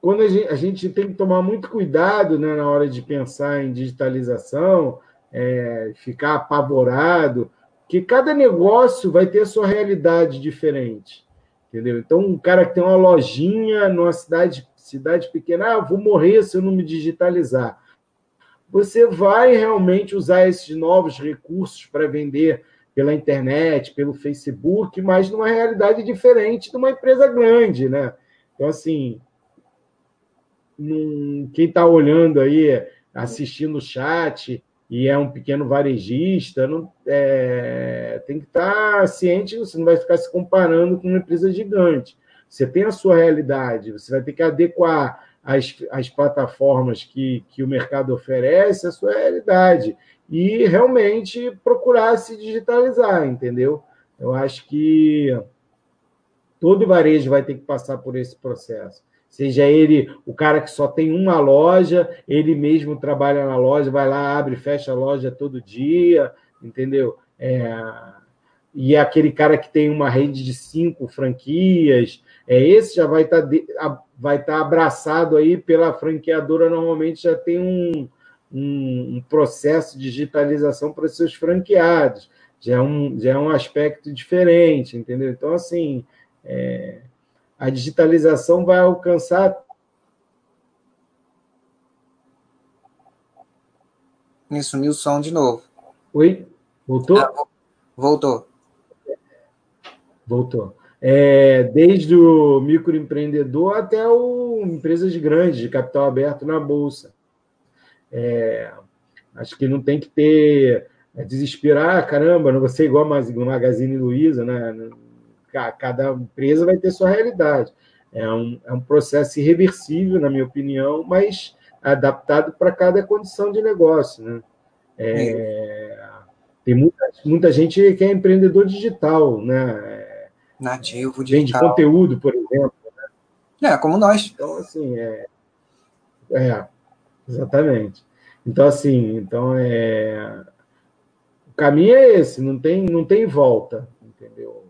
quando a gente, a gente, tem que tomar muito cuidado né, na hora de pensar em digitalização, é, ficar apavorado, que cada negócio vai ter sua realidade diferente. Entendeu? Então, um cara que tem uma lojinha numa cidade, cidade pequena, ah, vou morrer se eu não me digitalizar. Você vai realmente usar esses novos recursos para vender pela internet, pelo Facebook, mas numa realidade diferente de uma empresa grande, né? Então, assim, num, quem está olhando aí, assistindo o chat e é um pequeno varejista, não, é, tem que estar tá ciente, você não vai ficar se comparando com uma empresa gigante. Você tem a sua realidade, você vai ter que adequar as, as plataformas que, que o mercado oferece à sua realidade e realmente procurar se digitalizar, entendeu? Eu acho que todo varejo vai ter que passar por esse processo. Seja ele o cara que só tem uma loja, ele mesmo trabalha na loja, vai lá, abre e fecha a loja todo dia, entendeu? É, e é aquele cara que tem uma rede de cinco franquias, é, esse já vai estar tá vai estar tá abraçado aí pela franqueadora, normalmente já tem um, um, um processo de digitalização para seus franqueados, já é, um, já é um aspecto diferente, entendeu? Então, assim, é, a digitalização vai alcançar. Me sumiu o som de novo. Oi? Voltou? Ah, voltou. Voltou. É, desde o microempreendedor até o empresas grandes de capital aberto na bolsa. É, acho que não tem que ter é, desesperar, caramba, não vou ser igual a Magazine Luiza, né? Cada empresa vai ter sua realidade. É um, é um processo irreversível, na minha opinião, mas adaptado para cada condição de negócio, né? É, tem muita, muita gente que é empreendedor digital, né? Nativo digital. Vende conteúdo, por exemplo. Né? É, como nós. Então, assim, é, é exatamente. Então, assim, então é, o caminho é esse, não tem, não tem volta, entendeu?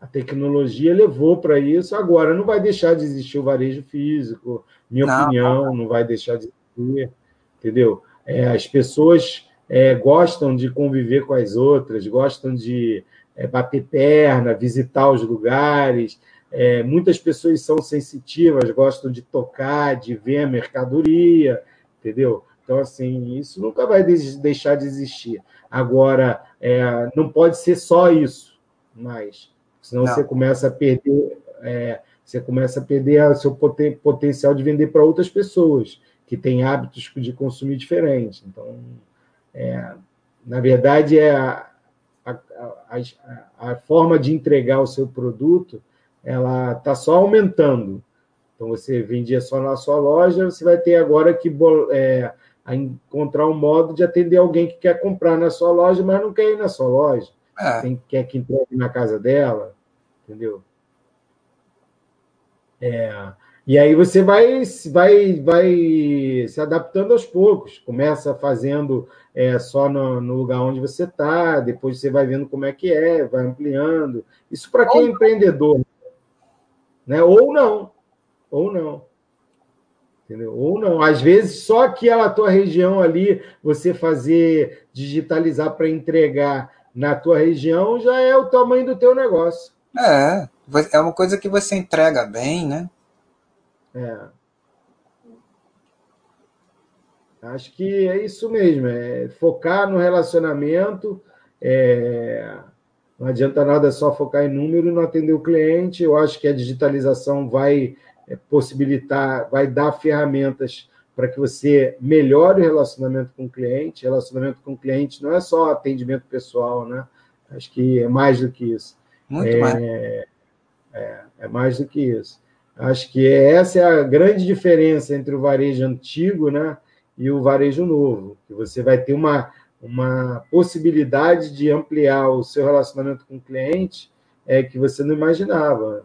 A tecnologia levou para isso, agora não vai deixar de existir o varejo físico, minha não, opinião, não. não vai deixar de existir, entendeu? É, as pessoas é, gostam de conviver com as outras, gostam de é, bater perna, visitar os lugares. É, muitas pessoas são sensitivas, gostam de tocar, de ver a mercadoria, entendeu? Então, assim, isso nunca vai deixar de existir. Agora, é, não pode ser só isso, mas senão não. você começa a perder, é, você começa a perder o seu poten potencial de vender para outras pessoas que têm hábitos de consumir diferentes. Então, é, na verdade, é a, a, a, a, forma de entregar o seu produto ela está só aumentando. Então, você vendia só na sua loja, você vai ter agora que é, encontrar um modo de atender alguém que quer comprar na sua loja, mas não quer ir na sua loja. É. Tem, quer que entregue na casa dela, entendeu? É, e aí você vai, vai, vai se adaptando aos poucos. Começa fazendo é, só no, no lugar onde você está, depois você vai vendo como é que é, vai ampliando. Isso para quem é empreendedor. Né? Ou não. Ou não. Entendeu? Ou não. Às vezes, só aquela tua região ali, você fazer, digitalizar para entregar na tua região, já é o tamanho do teu negócio. É, é uma coisa que você entrega bem, né? É. Acho que é isso mesmo, é focar no relacionamento. É... Não adianta nada só focar em número e não atender o cliente. Eu acho que a digitalização vai é, possibilitar, vai dar ferramentas para que você melhore o relacionamento com o cliente. Relacionamento com o cliente não é só atendimento pessoal, né? Acho que é mais do que isso. Muito é, mais. É, é mais do que isso. Acho que essa é a grande diferença entre o varejo antigo né, e o varejo novo, que você vai ter uma, uma possibilidade de ampliar o seu relacionamento com o cliente é, que você não imaginava.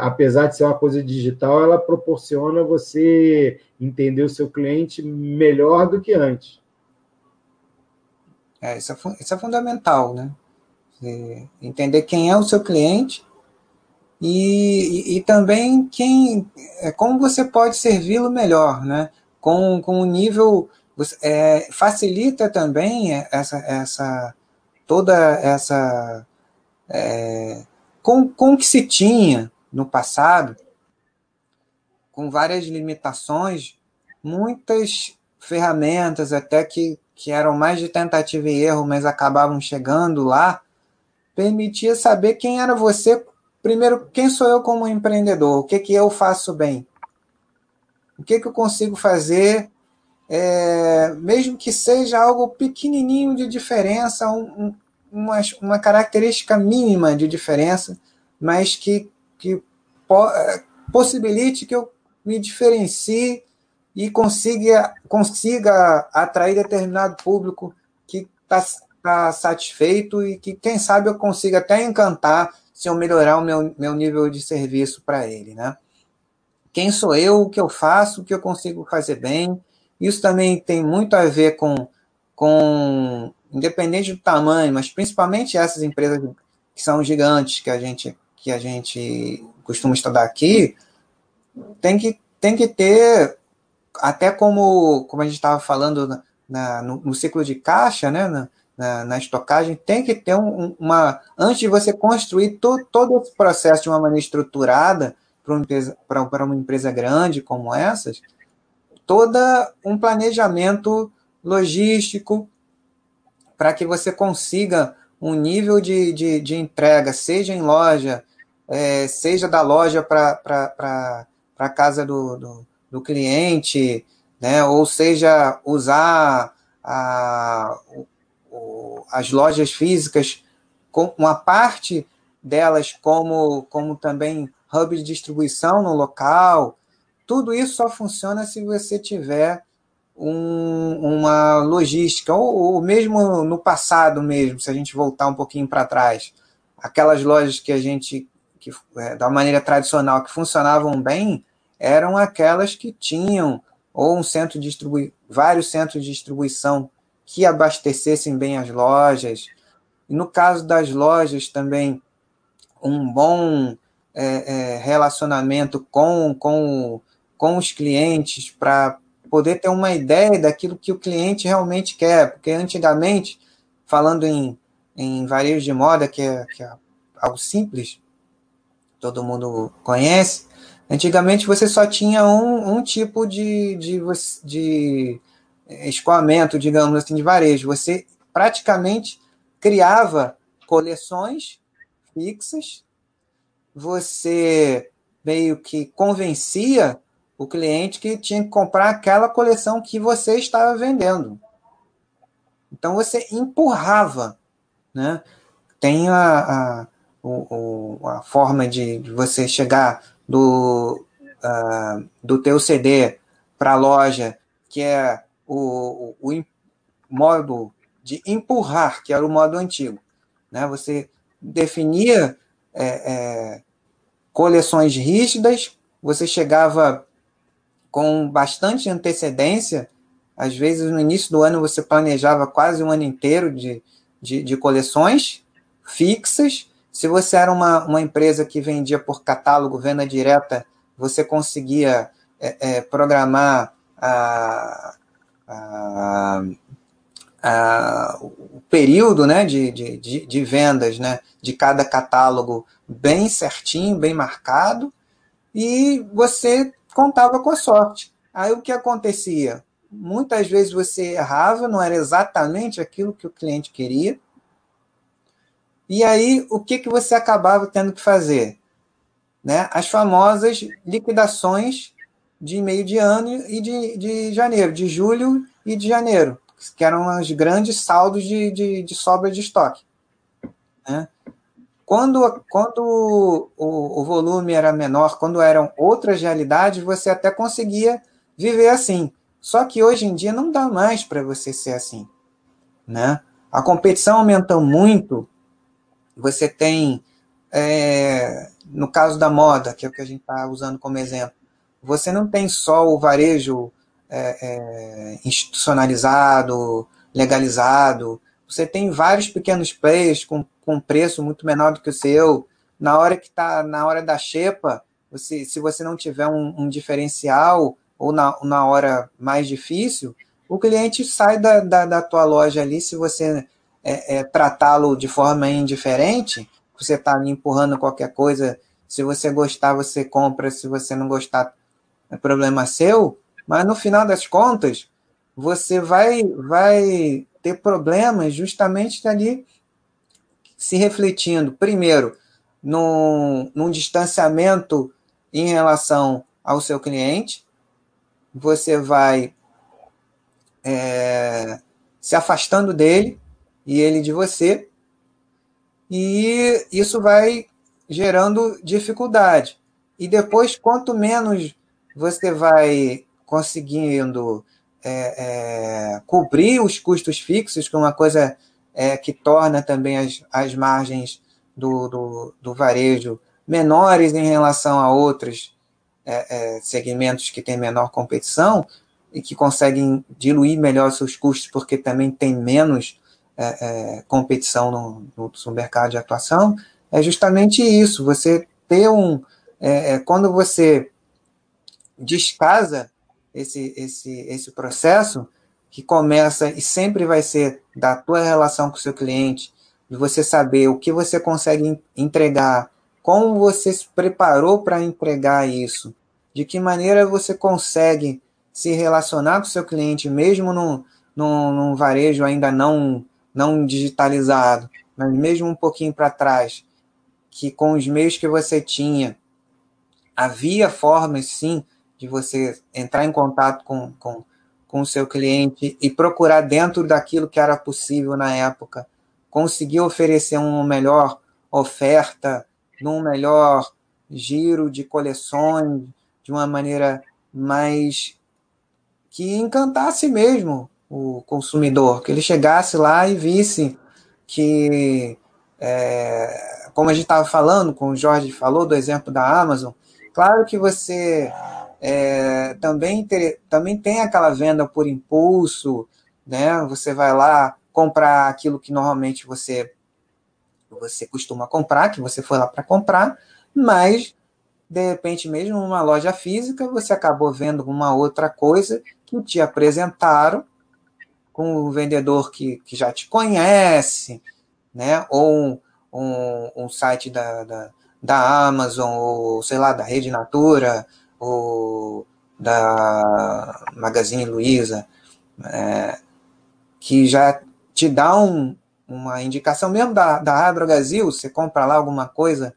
Apesar de ser uma coisa digital, ela proporciona você entender o seu cliente melhor do que antes. É, isso, é, isso é fundamental, né? Entender quem é o seu cliente e, e, e também quem, é, como você pode servi-lo melhor, né? Com, com o nível é, facilita também essa, essa toda essa é, com, com que se tinha no passado, com várias limitações, muitas ferramentas até que, que eram mais de tentativa e erro, mas acabavam chegando lá, permitia saber quem era você Primeiro, quem sou eu como empreendedor? O que, que eu faço bem? O que, que eu consigo fazer, é, mesmo que seja algo pequenininho de diferença, um, uma, uma característica mínima de diferença, mas que, que po é, possibilite que eu me diferencie e consiga, consiga atrair determinado público que está tá satisfeito e que, quem sabe, eu consiga até encantar se eu melhorar o meu, meu nível de serviço para ele, né? Quem sou eu, o que eu faço, o que eu consigo fazer bem. Isso também tem muito a ver com, com independente do tamanho, mas principalmente essas empresas que são gigantes que a gente que a gente costuma estudar aqui, tem que, tem que ter, até como, como a gente estava falando na, no, no, ciclo de caixa, né, na, na, na estocagem, tem que ter um, uma. Antes de você construir to, todo esse processo de uma maneira estruturada para uma, empresa, uma empresa grande como essas, toda um planejamento logístico para que você consiga um nível de, de, de entrega, seja em loja, é, seja da loja para a casa do, do, do, cliente, né, ou seja, usar a, o, as lojas físicas com uma parte delas como, como também hub de distribuição no local. Tudo isso só funciona se você tiver um, uma logística, ou, ou, mesmo no passado mesmo, se a gente voltar um pouquinho para trás, aquelas lojas que a gente, que, é, da maneira tradicional, que funcionavam bem, eram aquelas que tinham ou um centro de distribuição, vários centros de distribuição que abastecessem bem as lojas. E no caso das lojas também, um bom é, é, relacionamento com, com, com os clientes para poder ter uma ideia daquilo que o cliente realmente quer, porque antigamente, falando em, em varejo de moda, que é, que é algo simples, todo mundo conhece, antigamente você só tinha um, um tipo de, de, de escoamento, digamos assim, de varejo. Você praticamente criava coleções fixas, você meio que convencia o cliente que tinha que comprar aquela coleção que você estava vendendo. Então você empurrava, né? Tem a, a, o, a forma de, de, você chegar do, uh, do teu CD para a loja, que é o, o, o, modo de empurrar, que era o modo antigo. Né? Você definia é, é, coleções rígidas, você chegava com bastante antecedência. Às vezes, no início do ano, você planejava quase um ano inteiro de, de, de coleções fixas. Se você era uma, uma empresa que vendia por catálogo, venda direta, você conseguia é, é, programar a, a, a, o período né, de, de, de, vendas né, de cada catálogo bem certinho, bem marcado, e você contava com a sorte. Aí o que acontecia? Muitas vezes você errava, não era exatamente aquilo que o cliente queria. E aí o que, que você acabava tendo que fazer? Né? As famosas liquidações de meio de ano e de, de janeiro, de julho e de janeiro, que eram os grandes saldos de, de, de sobra de estoque. Né? Quando, quando o, o volume era menor, quando eram outras realidades, você até conseguia viver assim. Só que hoje em dia não dá mais para você ser assim. Né? A competição aumentou muito. Você tem, é, no caso da moda, que é o que a gente está usando como exemplo, você não tem só o varejo é, é, institucionalizado, legalizado, você tem vários pequenos players com, com preço muito menor do que o seu. Na hora que está na hora da xepa, você, se você não tiver um, um diferencial ou na, na hora mais difícil, o cliente sai da, da, da tua loja ali. Se você é, é, tratá-lo de forma indiferente, você está empurrando qualquer coisa, se você gostar, você compra, se você não gostar, é problema seu, mas no final das contas, você vai, vai ter problemas justamente ali se refletindo, primeiro, num, num distanciamento em relação ao seu cliente, você vai é, se afastando dele e ele de você, e isso vai gerando dificuldade. E depois, quanto menos você vai conseguindo é, é, cobrir os custos fixos, que é uma coisa é, que torna também as, as margens do, do, do, varejo menores em relação a outros é, é, segmentos que têm menor competição e que conseguem diluir melhor seus custos porque também tem menos é, competição no, no, seu mercado de atuação, é justamente isso, você ter um. Quando você descasa esse, esse, esse processo, que começa e sempre vai ser da tua relação com o seu cliente, de você saber o que você consegue entregar, como você se preparou para entregar isso, de que maneira você consegue se relacionar com o seu cliente, mesmo num, num, num varejo ainda não, não digitalizado, mas mesmo um pouquinho para trás, que com os meios que você tinha, havia formas sim de você entrar em contato com, com, com o seu cliente e procurar dentro daquilo que era possível na época, conseguir oferecer uma melhor oferta, num melhor giro de coleções, de uma maneira mais que encantasse mesmo o consumidor, que ele chegasse lá e visse que, é, como a gente estava falando, como o Jorge falou do exemplo da Amazon, claro que você é, também, ter, também tem aquela venda por impulso, né? Você vai lá comprar aquilo que normalmente você você costuma comprar, que você foi lá para comprar, mas de repente mesmo numa loja física você acabou vendo uma outra coisa que te apresentaram com o vendedor que, que já te conhece, né? Ou um, um, um site da, da, da Amazon, ou sei lá, da Rede Natura, ou da Magazine Luiza, é, que já te dá um, uma indicação mesmo da, da Adrogazil, você compra lá alguma coisa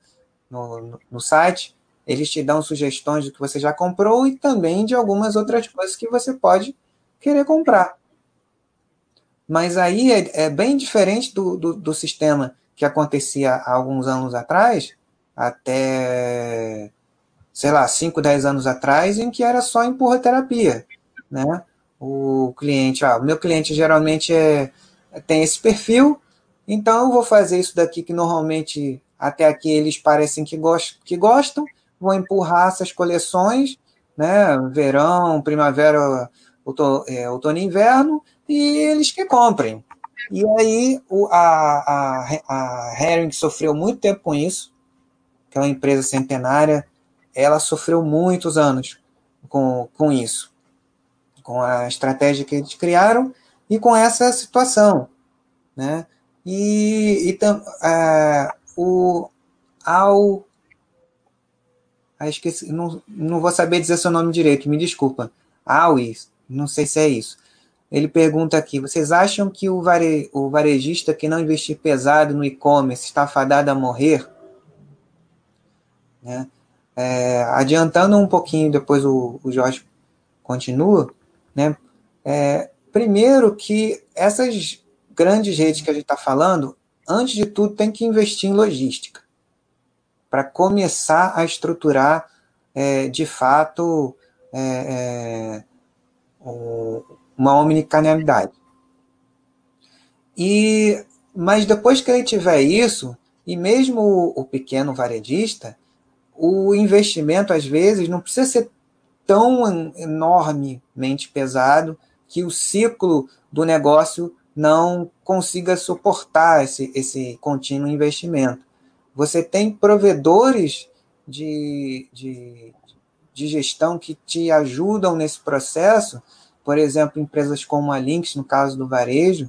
no, no, no, site, eles te dão sugestões do que você já comprou e também de algumas outras coisas que você pode querer comprar. Mas aí é, é bem diferente do, do, do sistema que acontecia há alguns anos atrás, até sei lá, 5, 10 anos atrás, em que era só empurra-terapia, né? O cliente, ah, o meu cliente geralmente é, tem esse perfil, então eu vou fazer isso daqui que normalmente até aqui eles parecem que, gost, que gostam, vou empurrar essas coleções, né? Verão, primavera, outono, é, outono e inverno, e eles que comprem. E aí o, a, a, a Herring sofreu muito tempo com isso, que é uma empresa centenária, ela sofreu muitos anos com, com isso, com a estratégia que eles criaram e com essa situação, né? E, e uh, o ao ah, esqueci, não, não vou saber dizer seu nome direito, me desculpa. Awis, não sei se é isso. Ele pergunta aqui: vocês acham que o, vare, o varejista que não investir pesado no e-commerce está fadado a morrer? Né? É, adiantando um pouquinho, depois o, o Jorge continua, né? É, primeiro que essas grandes redes que a gente está falando, antes de tudo, tem que investir em logística para começar a estruturar é, de fato é, é uma omnicanalidade. E, mas depois que ele tiver isso, e mesmo o, o pequeno varejista, o investimento, às vezes, não precisa ser tão enormemente pesado que o ciclo do negócio não consiga suportar esse, esse contínuo investimento. Você tem provedores de, de, de gestão que te ajudam nesse processo, por exemplo, empresas como a Lynx, no caso do varejo,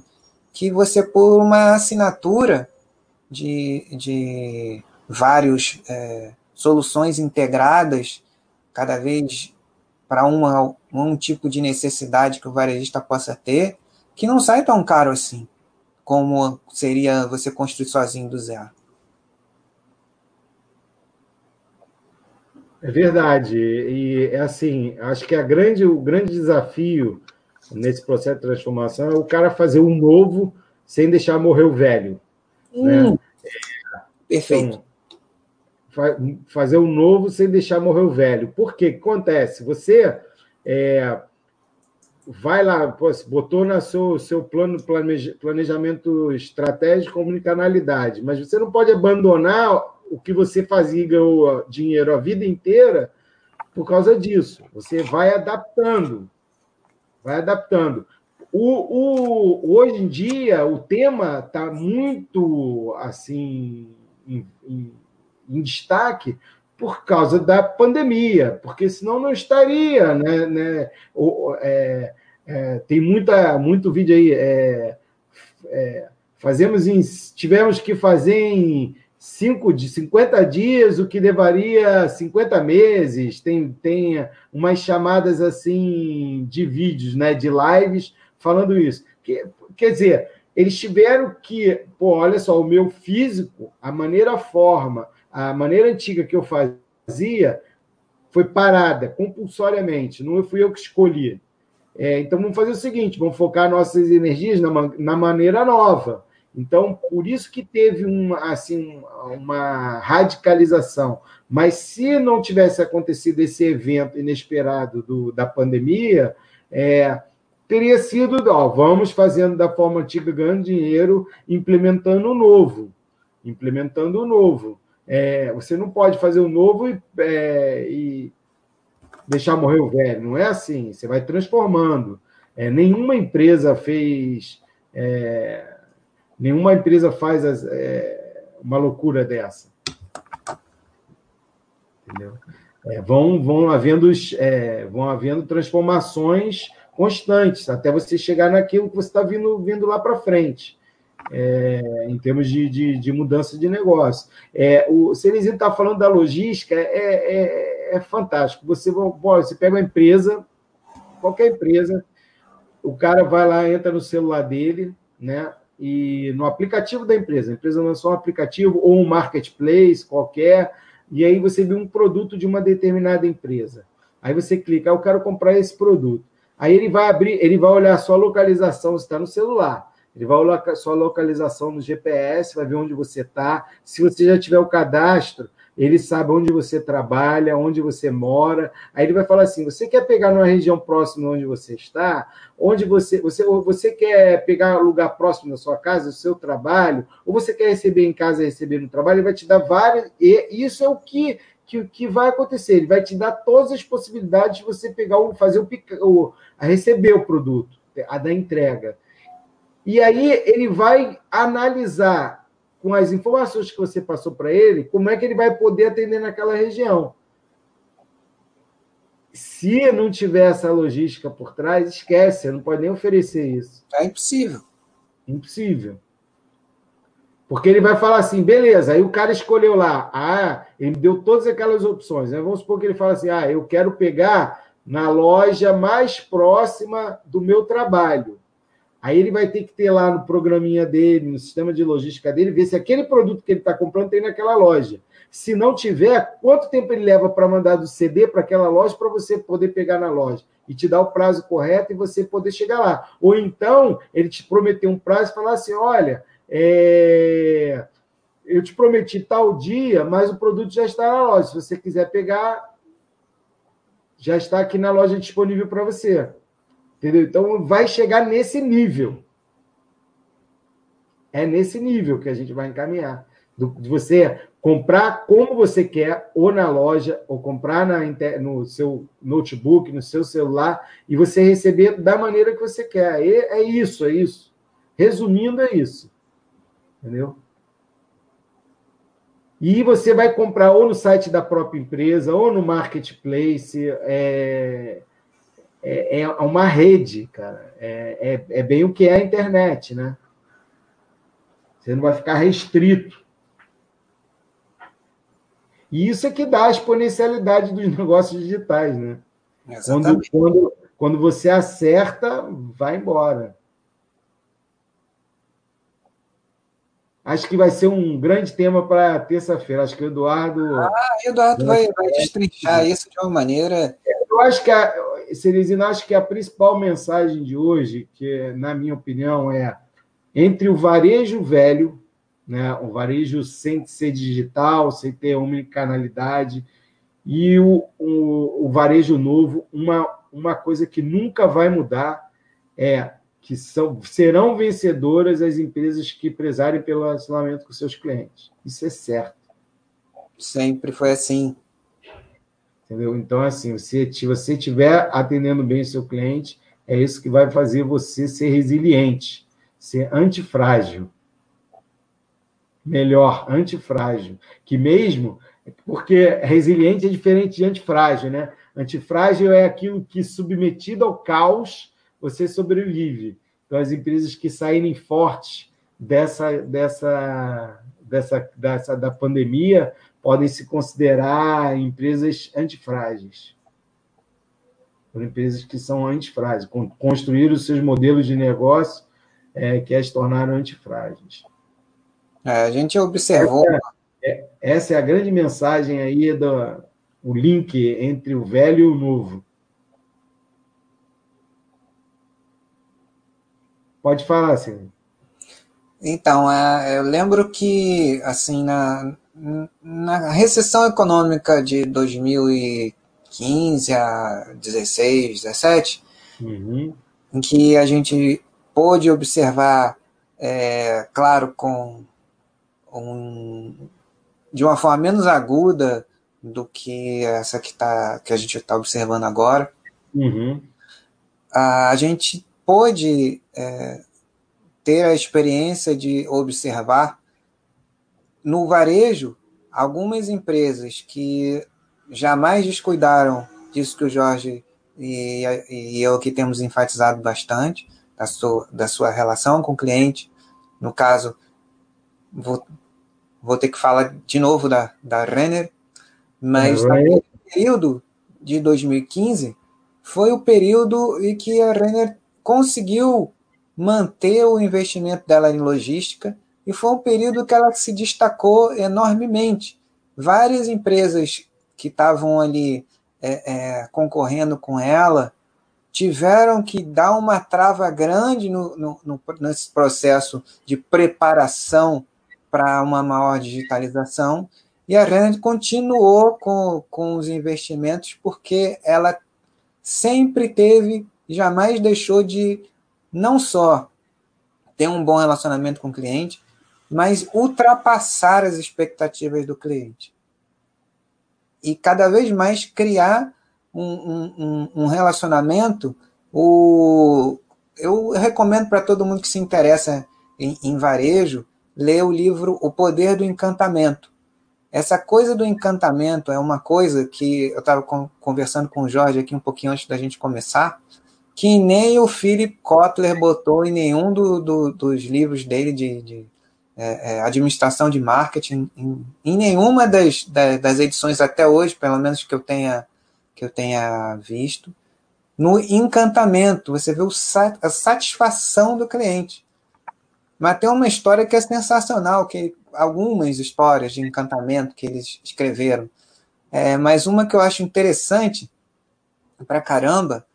que você, por uma assinatura de, de vários é, soluções integradas, cada vez para um tipo de necessidade que o varejista possa ter, que não sai tão caro assim, como seria você construir sozinho do zero. É verdade. E é assim, acho que a grande, o grande desafio nesse processo de transformação é o cara fazer um novo sem deixar morrer o velho. Né? Hum, né? Perfeito. Então, fazer o novo sem deixar morrer o velho. Por quê? O que acontece? Você é, vai lá, botou no seu, seu plano planejamento estratégico comunicanalidade, mas você não pode abandonar o que você fazia e ganhou dinheiro a vida inteira por causa disso. Você vai adaptando. Vai adaptando. o, o, hoje em dia, o tema está muito assim em, em, em, destaque por causa da pandemia, porque senão não estaria, né? né o, é, é, tem muita, muito vídeo aí. É, é fazemos em, tivemos que fazer em cinco, de 50 dias, o que levaria 50 meses. Tem, tem umas chamadas assim de vídeos, né, de lives, falando isso. Que, quer dizer, eles tiveram que, pô, olha só, o meu físico, a maneira, a forma, a maneira antiga que eu fazia foi parada compulsoriamente, não fui eu que escolhi. É, então vamos fazer o seguinte: vamos focar nossas energias na, na maneira nova. Então, por isso que teve uma, assim, uma radicalização. Mas se não tivesse acontecido esse evento inesperado do, da pandemia, é, teria sido, ó, vamos fazendo da forma antiga, ganhando dinheiro, implementando o novo. Implementando o novo. É, você não pode fazer o novo e, é, e, deixar morrer o velho. Não é assim. Você vai transformando. É, nenhuma empresa fez é, Nenhuma empresa faz as, é, uma loucura dessa. Entendeu? É, vão, vão, havendo, vão havendo transformações constantes, até você chegar naquilo que você está vindo, vindo lá para frente, é, em termos de, de, de, mudança de negócio. É, o Celezinho está falando da logística, é, é, é, fantástico. Você, você pega uma empresa, qualquer empresa, o cara vai lá, entra no celular dele, né? e no aplicativo da empresa. A empresa lançou um aplicativo ou um marketplace qualquer, e aí você vê um produto de uma determinada empresa. Aí você clica, ah, eu quero comprar esse produto. Aí ele vai abrir, ele vai olhar a sua localização, está no celular. Ele vai olhar sua localização no GPS, vai ver onde você está. Se você já tiver o cadastro, ele sabe onde você trabalha, onde você mora. Aí ele vai falar assim: você quer pegar numa região próxima onde você está? Onde você, você, você quer pegar lugar próximo da sua casa, do seu trabalho? Ou você quer receber em casa receber no trabalho? Ele vai te dar várias. E isso é o que, que, que vai acontecer. Ele vai te dar todas as possibilidades de você pegar o, fazer o, o receber o produto, a da entrega. E aí ele vai analisar com as informações que você passou para ele, como é que ele vai poder atender naquela região. Se não tiver essa logística por trás, esquece, não pode nem oferecer isso. É impossível. Impossível. Porque ele vai falar assim, beleza, aí o cara escolheu lá, ah, ele deu todas aquelas opções. Né? Vamos supor que ele fala assim, ah, eu quero pegar na loja mais próxima do meu trabalho. Aí ele vai ter que ter lá no programinha dele, no sistema de logística dele, ver se aquele produto que ele está comprando tem naquela loja. Se não tiver, quanto tempo ele leva para mandar do CD para aquela loja para você poder pegar na loja e te dar o prazo correto e você poder chegar lá. Ou então ele te prometeu um prazo e falar assim: olha, é... eu te prometi tal dia, mas o produto já está na loja. Se você quiser pegar, já está aqui na loja disponível para você. Entendeu? Então vai chegar nesse nível. É nesse nível que a gente vai encaminhar. Do, de você comprar como você quer, ou na loja, ou comprar na, no seu notebook, no seu celular, e você receber da maneira que você quer. E é isso, é isso. Resumindo, é isso. Entendeu? E você vai comprar ou no site da própria empresa, ou no marketplace. É é, é uma rede, cara. É, é, é bem o que é a internet, né? Você não vai ficar restrito. E isso é que dá a exponencialidade dos negócios digitais, né? Quando, quando, quando você acerta, vai embora. Acho que vai ser um grande tema para terça-feira. Acho que o Eduardo. Ah, Eduardo vai, vai destrinchar isso de uma maneira. Eu acho que a, Ceresina, acho que a principal mensagem de hoje, que na minha opinião é entre o varejo velho, né, o varejo sem ser digital, sem ter omnicanalidade, e o, o, o varejo novo, uma, uma coisa que nunca vai mudar é que são, serão vencedoras as empresas que prezarem pelo relacionamento com seus clientes. Isso é certo. Sempre foi assim. Entendeu? Então, assim, se você estiver atendendo bem o seu cliente, é isso que vai fazer você ser resiliente, ser antifrágil. Melhor, antifrágil. Que mesmo, porque resiliente é diferente de antifrágil, né? Antifrágil é aquilo que, submetido ao caos, você sobrevive. Então, as empresas que saírem fortes dessa, dessa, dessa, dessa da pandemia podem se considerar empresas antifrágeis. Empresas que são antifrágeis, construíram os seus modelos de negócio é, que as tornaram antifrágeis. É, a gente observou. Essa, é, essa, é a grande mensagem aí do o link entre o velho e o novo. Pode falar, Silvio. Então, é, eu lembro que, assim, na, na recessão econômica de 2015 a 16, 17, uhum. em que a gente pôde observar, é, claro, com um, de uma forma menos aguda do que essa que, tá, que a gente está observando agora, uhum. a, a gente pôde é, ter a experiência de observar no varejo algumas empresas que jamais descuidaram disso que o Jorge e, e eu que temos enfatizado bastante, da sua, da sua relação com o cliente. No caso, vou, vou ter que falar de novo da, da Renner, mas no período de 2015 foi o período em que a Renner conseguiu manter o investimento dela em logística e foi um período que ela se destacou enormemente. Várias empresas que estavam ali é, é, concorrendo com ela tiveram que dar uma trava grande no, no, no, nesse processo de preparação para uma maior digitalização. E a Rand continuou com, com os investimentos porque ela sempre teve, jamais deixou de não só ter um bom relacionamento com o cliente, mas ultrapassar as expectativas do cliente. E cada vez mais criar um, um, um relacionamento. O, eu recomendo para todo mundo que se interessa em, em varejo ler o livro O Poder do Encantamento. Essa coisa do encantamento é uma coisa que eu estava conversando com o Jorge aqui um pouquinho antes da gente começar, que nem o Philip Kotler botou em nenhum do, do, dos livros dele de, de é, é, administração de marketing, em, em nenhuma das, das, das, edições até hoje, pelo menos que eu tenha, que eu tenha visto. No encantamento, você vê o, a satisfação do cliente. Mas tem uma história que é sensacional, que algumas histórias de encantamento que eles escreveram, é, mas uma que eu acho interessante pra caramba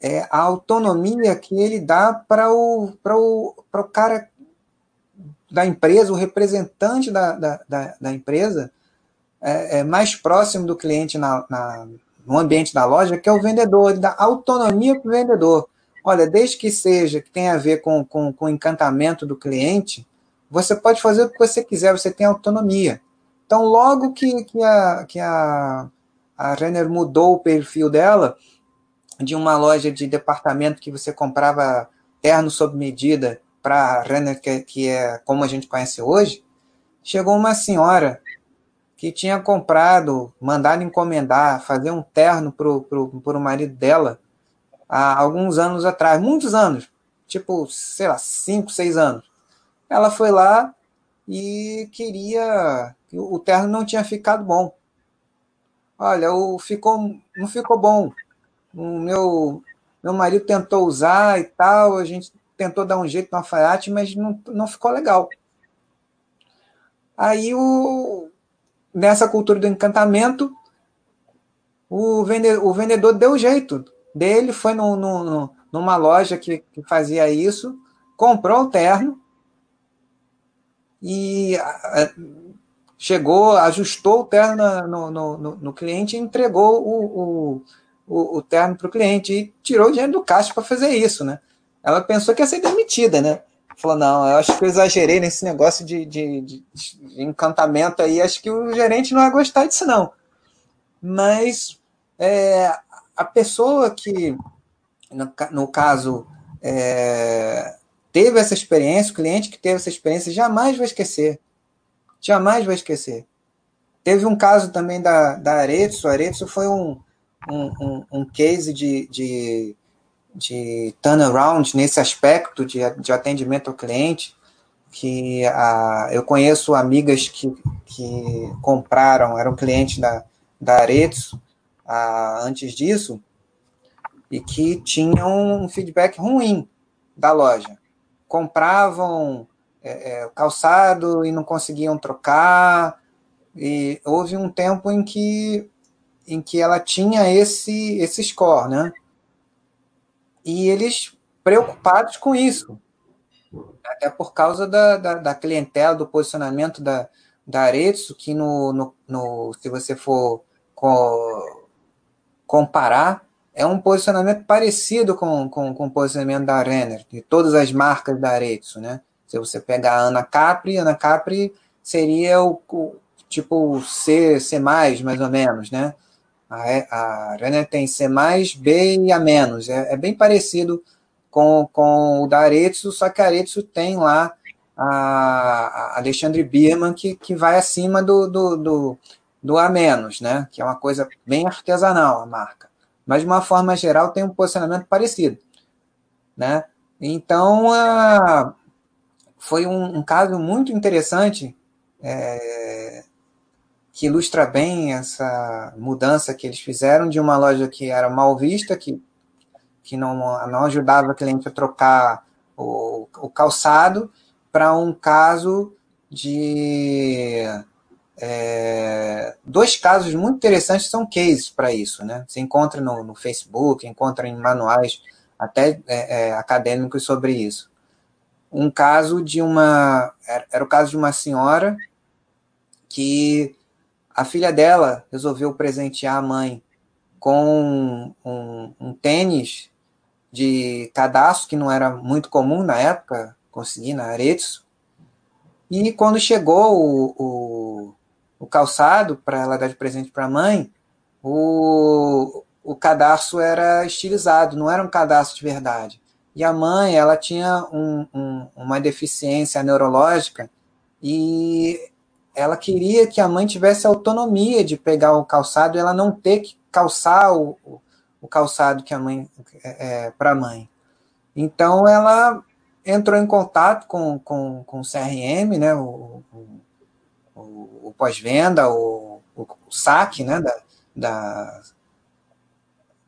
é, a autonomia que ele dá para o, o, o cara da empresa, o representante da, da, da, da empresa, é, é, mais próximo do cliente na, na, no ambiente da loja, que é o vendedor, ele dá autonomia para o vendedor. Olha, desde que seja, que tenha a ver com, com, com o encantamento do cliente, você pode fazer o que você quiser, você tem autonomia. Então, logo que, que, a, que a, a Renner mudou o perfil dela, de uma loja de departamento que você comprava terno sob medida para a Renner, que, que é como a gente conhece hoje, chegou uma senhora que tinha comprado, mandado encomendar, fazer um terno para o marido dela há alguns anos atrás, muitos anos, tipo, sei lá, cinco, seis anos. Ela foi lá e queria. O terno não tinha ficado bom. Olha, o ficou, não ficou bom o meu, meu marido tentou usar e tal, a gente tentou dar um jeito no alfaiate, mas não, não ficou legal. Aí, o, nessa cultura do encantamento, o vendedor, o vendedor deu jeito dele, foi no, no, numa loja que, que fazia isso, comprou o terno e chegou, ajustou o terno no, no, no, no cliente e entregou o, o, o, o terno para o cliente e tirou o dinheiro do caixa para fazer isso, né? Ela pensou que ia ser demitida, né? Falou, não, eu acho que eu exagerei nesse negócio de, de, de, de encantamento aí, acho que o gerente não vai gostar disso, não. Mas é, a pessoa que no, no caso, é, teve essa experiência, o cliente que teve essa experiência jamais vai esquecer. Jamais vai esquecer. Teve um caso também da, da Aretsu. A Aretsu foi um, um, um, um case de, de, de turnaround nesse aspecto de, de atendimento ao cliente, que a, eu conheço amigas que, que compraram, eram clientes da, da Aretsu a, antes disso, e que tinham um feedback ruim da loja. Compravam é, é, calçado e não conseguiam trocar, e houve um tempo em que em que ela tinha esse esse score, né? E eles preocupados com isso, até por causa da, da, da clientela, do posicionamento da, da Aretsu, que no, no, no se você for co, comparar, é um posicionamento parecido com, com, com o posicionamento da Renner, de todas as marcas da Aretsu, né? Se você pegar a Ana Capri, Ana Capri seria o, o tipo C, C+, mais ou menos, né? A, a Renner tem C+, B e A-. É, é bem parecido com, com o da Aretsu, só que a Aretsu tem lá a, a Alexandre Birman, que, que vai acima do, do, do, do A-, né? Que é uma coisa bem artesanal a marca. Mas, de uma forma geral, tem um posicionamento parecido, né? Então, a, foi um, um caso muito interessante é, que ilustra bem essa mudança que eles fizeram de uma loja que era mal vista, que, que não, não ajudava o cliente a trocar o, o calçado, para um caso de. É, dois casos muito interessantes são cases para isso, né? Você encontra no, no, Facebook, encontra em manuais até é, é, acadêmicos sobre isso. Um caso de uma. Era, era o caso de uma senhora que a filha dela resolveu presentear a mãe com um, um, tênis de cadastro, que não era muito comum na época, conseguir na Aretsu. E quando chegou o, o, o calçado para ela dar de presente para a mãe, o, o cadastro era estilizado, não era um cadastro de verdade. E a mãe, ela tinha um, um, uma deficiência neurológica e ela queria que a mãe tivesse autonomia de pegar o calçado ela não ter que calçar o, o calçado que a mãe é, é para a mãe. Então ela entrou em contato com, com, com o CRM, né, o, o, o pós-venda, o, o, saque né, da, da,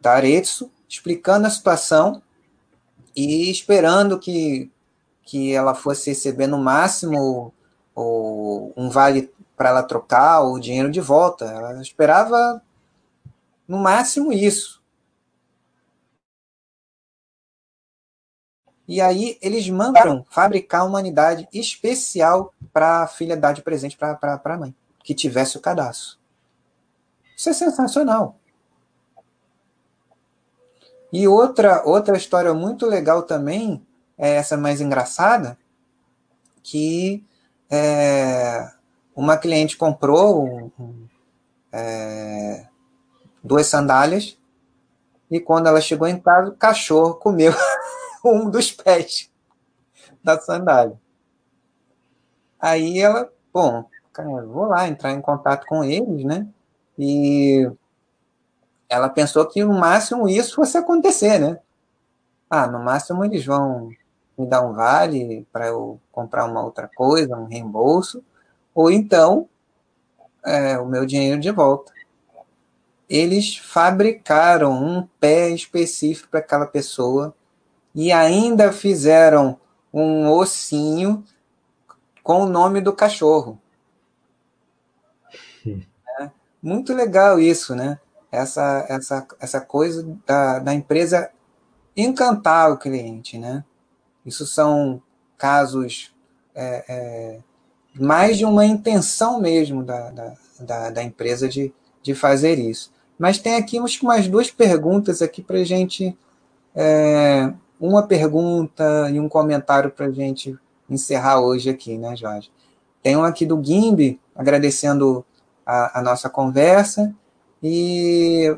da Aretsu, explicando a situação e esperando que, que ela fosse receber no máximo ou um vale para ela trocar o dinheiro de volta. Ela esperava no máximo isso. E aí eles mandam fabricar uma unidade especial para a filha dar de presente para a mãe, que tivesse o cadastro. Isso é sensacional. E outra outra história muito legal também é essa mais engraçada, que é, uma cliente comprou é, duas sandálias e quando ela chegou em casa, o cachorro comeu um dos pés da sandália. Aí ela, bom, vou lá entrar em contato com eles, né? E ela pensou que no máximo isso fosse acontecer, né? Ah, no máximo eles vão me dar um vale para eu comprar uma outra coisa, um reembolso, ou então é, o meu dinheiro de volta. Eles fabricaram um pé específico para aquela pessoa e ainda fizeram um ossinho com o nome do cachorro. É, muito legal isso, né? Essa, essa, essa coisa da, da empresa encantar o cliente, né? Isso são casos é, é, mais de uma intenção mesmo da, da, da, da, empresa de, de fazer isso. Mas tem aqui acho umas duas perguntas aqui para gente. É, uma pergunta e um comentário para gente encerrar hoje aqui, né, Jorge? Tem um aqui do Gimbi, agradecendo a, a nossa conversa, e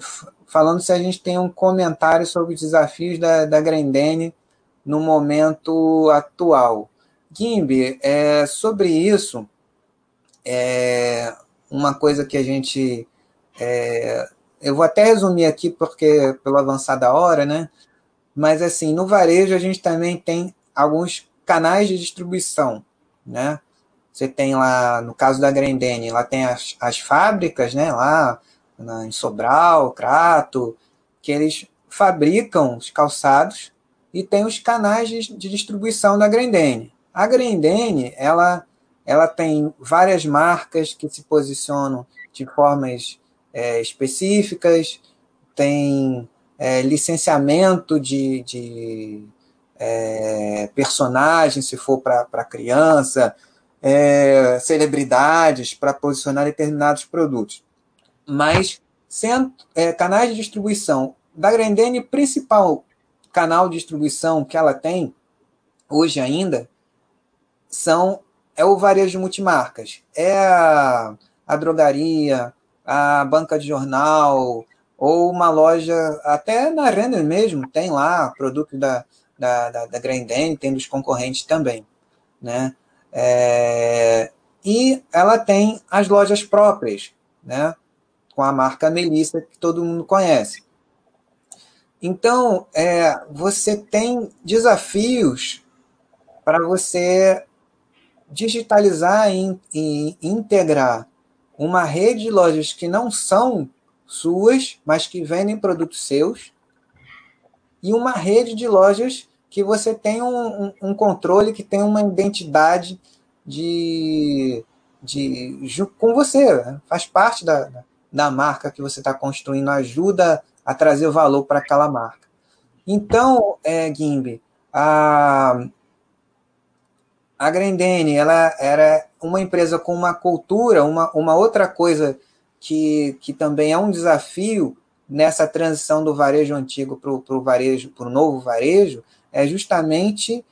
falando se a gente tem um comentário sobre os desafios da, da no momento atual. Gimbi, é, sobre isso, é, uma coisa que a gente. É, eu vou até resumir aqui, porque pelo avançar da hora, né? Mas assim, no varejo a gente também tem alguns canais de distribuição, né? Você tem lá, no caso da Grendene, lá tem as, as fábricas, né? Lá na, em Sobral, Crato, que eles fabricam os calçados e tem os canais de, distribuição da Grendene. A Grendene, ela, ela tem várias marcas que se posicionam de formas é, específicas, tem é, licenciamento de, de é, personagens, se for para criança, é, celebridades para posicionar determinados produtos. Mas sendo, é, canais de distribuição da Grendene, principal canal de distribuição que ela tem hoje ainda são é o varejo multimarcas, é a, a drogaria, a banca de jornal ou uma loja até na Renner mesmo tem lá produto da da, da, da tem dos concorrentes também, né? É, e ela tem as lojas próprias, né? Com a marca Melissa, que todo mundo conhece. Então, é, você tem desafios para você digitalizar e, e, integrar uma rede de lojas que não são suas, mas que vendem produtos seus, e uma rede de lojas que você tem um, um, um controle, que tem uma identidade de, de com você, né? faz parte da, da marca que você está construindo, ajuda a trazer valor para aquela marca. Então, é, Gimbi, a, a Grendene, ela era uma empresa com uma cultura, uma, uma outra coisa que, que também é um desafio nessa transição do varejo antigo para o varejo, para o novo varejo, é justamente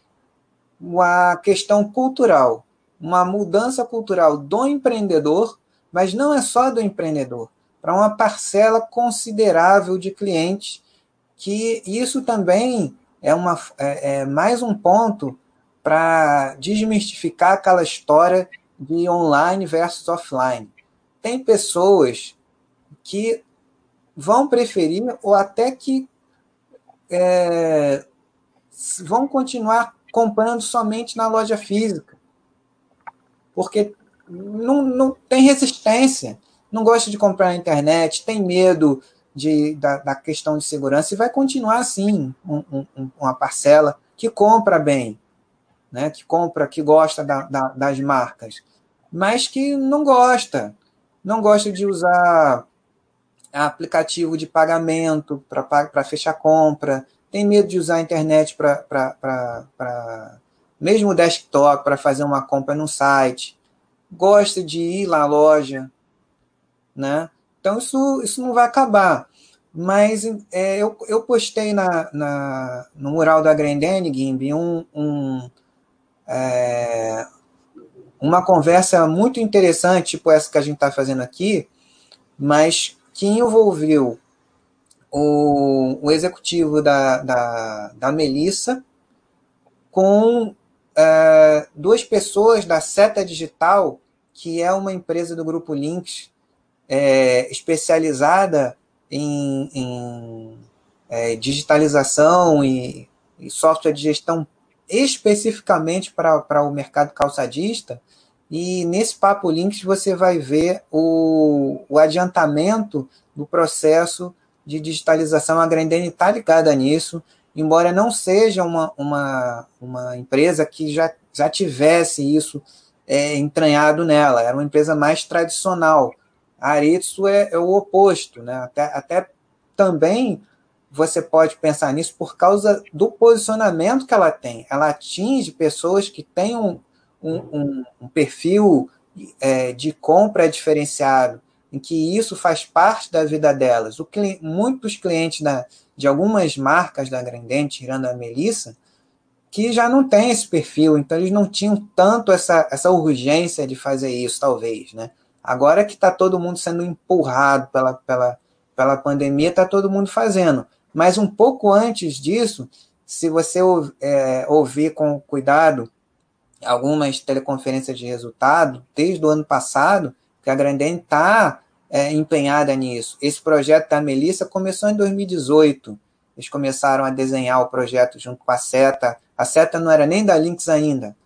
a questão cultural, uma mudança cultural do empreendedor, mas não é só do empreendedor, para uma parcela considerável de clientes, que isso também é, uma, é, é mais um ponto para desmistificar aquela história de online versus offline. Tem pessoas que vão preferir, ou até que é, vão continuar comprando somente na loja física, porque não, não tem resistência, não gosta de comprar na internet, tem medo de, da, da questão de segurança e vai continuar assim um, um, uma parcela que compra bem, né, que compra, que gosta da, da, das marcas, mas que não gosta, não gosta de usar aplicativo de pagamento para fechar compra, tem medo de usar a internet para mesmo desktop para fazer uma compra no site, gosta de ir à loja, né? Então isso, isso não vai acabar. Mas é, eu, eu postei na, na, no mural da Grendene, Gimbi, um, um é, uma conversa muito interessante, tipo essa que a gente está fazendo aqui, mas que envolveu o, o executivo da, da, da Melissa com é, duas pessoas da Seta Digital, que é uma empresa do Grupo Links é, especializada em, em é, digitalização e, e, software de gestão especificamente para o mercado calçadista. E nesse Papo Links você vai ver o, o adiantamento do processo de digitalização, a Grendene está ligada nisso, embora não seja uma, uma, uma empresa que já, já tivesse isso é, entranhado nela, era uma empresa mais tradicional. Aritsu é, é o oposto, né? até, até também você pode pensar nisso por causa do posicionamento que ela tem. Ela atinge pessoas que têm um, um, um, perfil é, de compra diferenciado, em que isso faz parte da vida delas. O muitos clientes da, de algumas marcas da Grandene, tirando a Melissa, que já não tem esse perfil, então eles não tinham tanto essa, essa urgência de fazer isso, talvez, né? Agora que está todo mundo sendo empurrado pela, pela, pela pandemia, está todo mundo fazendo. Mas um pouco antes disso, se você é, ouvir com cuidado algumas teleconferências de resultado, desde o ano passado, que a Grandene está é, empenhada nisso. Esse projeto da Melissa começou em 2018. Eles começaram a desenhar o projeto junto com a Seta. A Seta não era nem da Lynx ainda.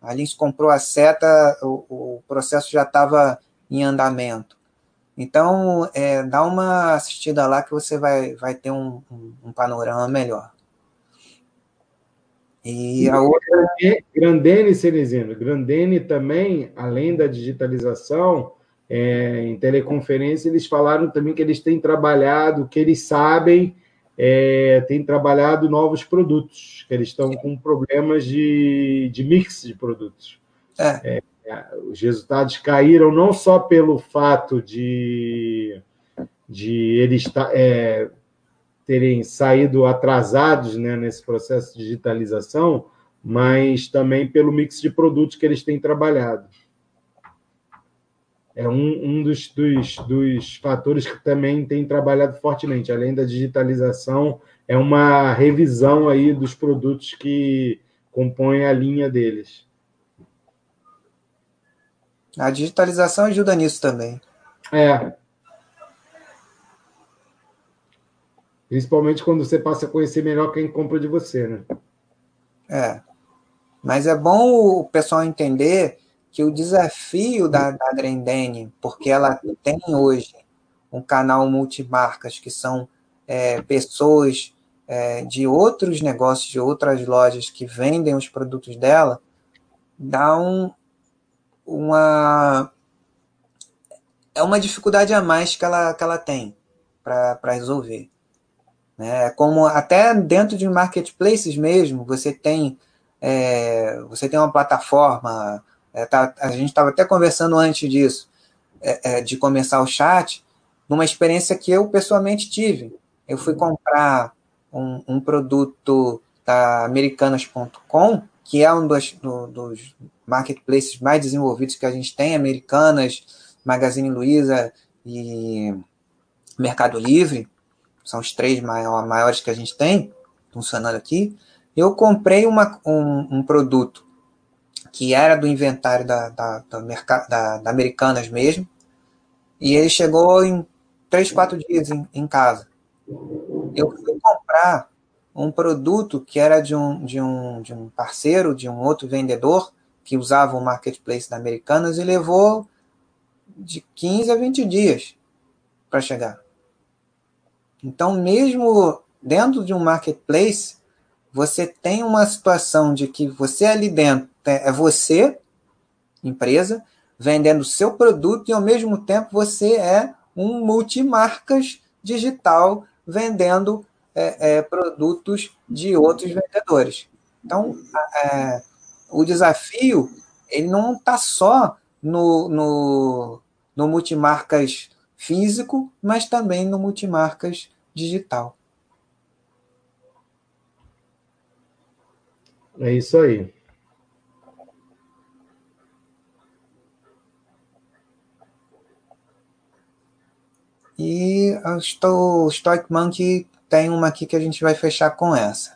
A Lynx comprou a Seta, o, o processo já estava em andamento. Então, é, dá uma assistida lá que você vai, vai ter um, um, um panorama melhor. E a outra. Grandene, Cenezino, Grandene também, além da digitalização, é, em teleconferência, eles falaram também que eles têm trabalhado, que eles sabem, é, têm trabalhado novos produtos, que eles estão com problemas de, de mix de produtos. É. É, os resultados caíram não só pelo fato de, de eles é, terem saído atrasados né, nesse processo de digitalização, mas também pelo mix de produtos que eles têm trabalhado. É um, um dos, dos, dos fatores que também tem trabalhado fortemente, além da digitalização, é uma revisão aí dos produtos que compõem a linha deles. A digitalização ajuda nisso também. É. Principalmente quando você passa a conhecer melhor quem compra de você, né? É. Mas é bom o pessoal entender que o desafio da, da Grendene, porque ela tem hoje um canal multimarcas, que são é, pessoas é, de outros negócios, de outras lojas que vendem os produtos dela, dá um, uma é uma dificuldade a mais que ela, que ela tem para resolver. Né? Como até dentro de marketplaces mesmo, você tem é, você tem uma plataforma, é, tá, a gente estava até conversando antes disso, é, é, de começar o chat, numa experiência que eu pessoalmente tive. Eu fui comprar um, um produto da americanas.com, que é um dos, do, dos marketplaces mais desenvolvidos que a gente tem, Americanas, Magazine Luiza e Mercado Livre, são os três maiores que a gente tem funcionando aqui. Eu comprei uma, um, um produto que era do inventário da, da, da, da, da Americanas mesmo, e ele chegou em três, quatro dias em, em casa. Eu fui comprar um produto que era de um, de, um, de um parceiro, de um outro vendedor, que usava o marketplace da Americanas e levou de 15 a 20 dias para chegar. Então, mesmo dentro de um marketplace, você tem uma situação de que você ali dentro é você, empresa, vendendo o seu produto e ao mesmo tempo você é um multimarcas digital vendendo é, é, produtos de outros vendedores. Então, é, o desafio ele não está só no, no, no multimarcas físico, mas também no multimarcas digital. É isso aí. E o Stoic Monkey tem uma aqui que a gente vai fechar com essa.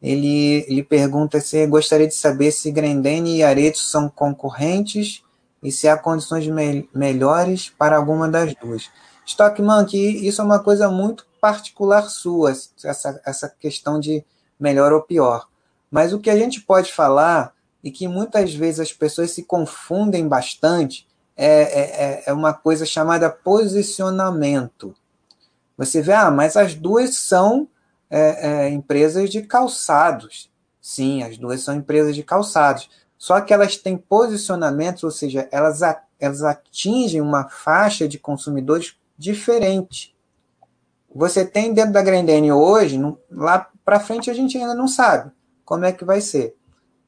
Ele, ele pergunta se gostaria de saber se Grendene e Areto são concorrentes e se há condições me melhores para alguma das duas. Stockman, que isso é uma coisa muito particular sua, essa, essa questão de melhor ou pior. Mas o que a gente pode falar, e que muitas vezes as pessoas se confundem bastante, é, é, é, é uma coisa chamada posicionamento. Você vê, ah, mas as duas são é, é, empresas de calçados. Sim, as duas são empresas de calçados. Só que elas têm posicionamentos, ou seja, elas, elas atingem uma faixa de consumidores diferente. Você tem dentro da Grendene hoje, lá para frente a gente ainda não sabe como é que vai ser.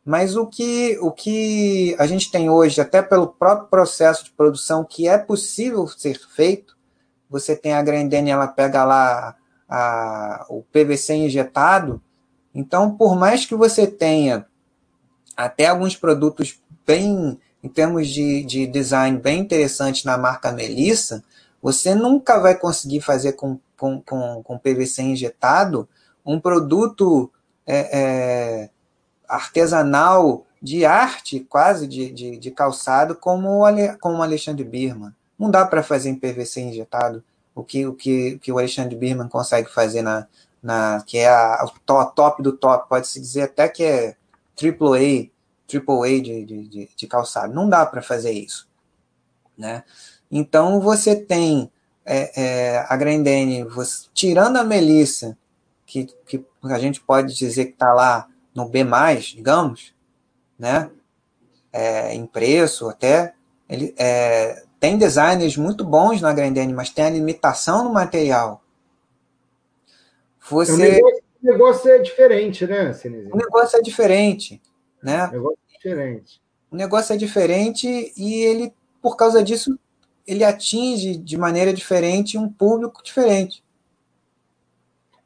Mas o que, o que a gente tem hoje, até pelo próprio processo de produção, que é possível ser feito, você tem a Grendene, ela pega lá a, o PVC injetado, então, por mais que você tenha até alguns produtos bem, em termos de, de design, bem interessantes na marca Melissa, Você nunca vai conseguir fazer com, com, com, com PVC injetado um produto é, é, artesanal de arte, quase de, de, de calçado, como o Alexandre Birman. Não dá para fazer em PVC injetado o que o, que, que o Alexandre Birman consegue fazer na, na que é a, o top, top do top, pode-se dizer até que é triple A, de, de, de calçado. Não dá para fazer isso. Né? Então você tem é, é, a Grendene, você, tirando a Melissa, que, que a gente pode dizer que está lá no B, digamos, né? É, em preço até. Ele, é, tem designers muito bons na Grendene, mas tem a limitação no material. Você... O, negócio, o negócio é diferente, né, Cinezinho? O negócio é diferente. Né? O negócio é diferente. O negócio é diferente e ele, por causa disso, ele atinge de maneira diferente um público diferente.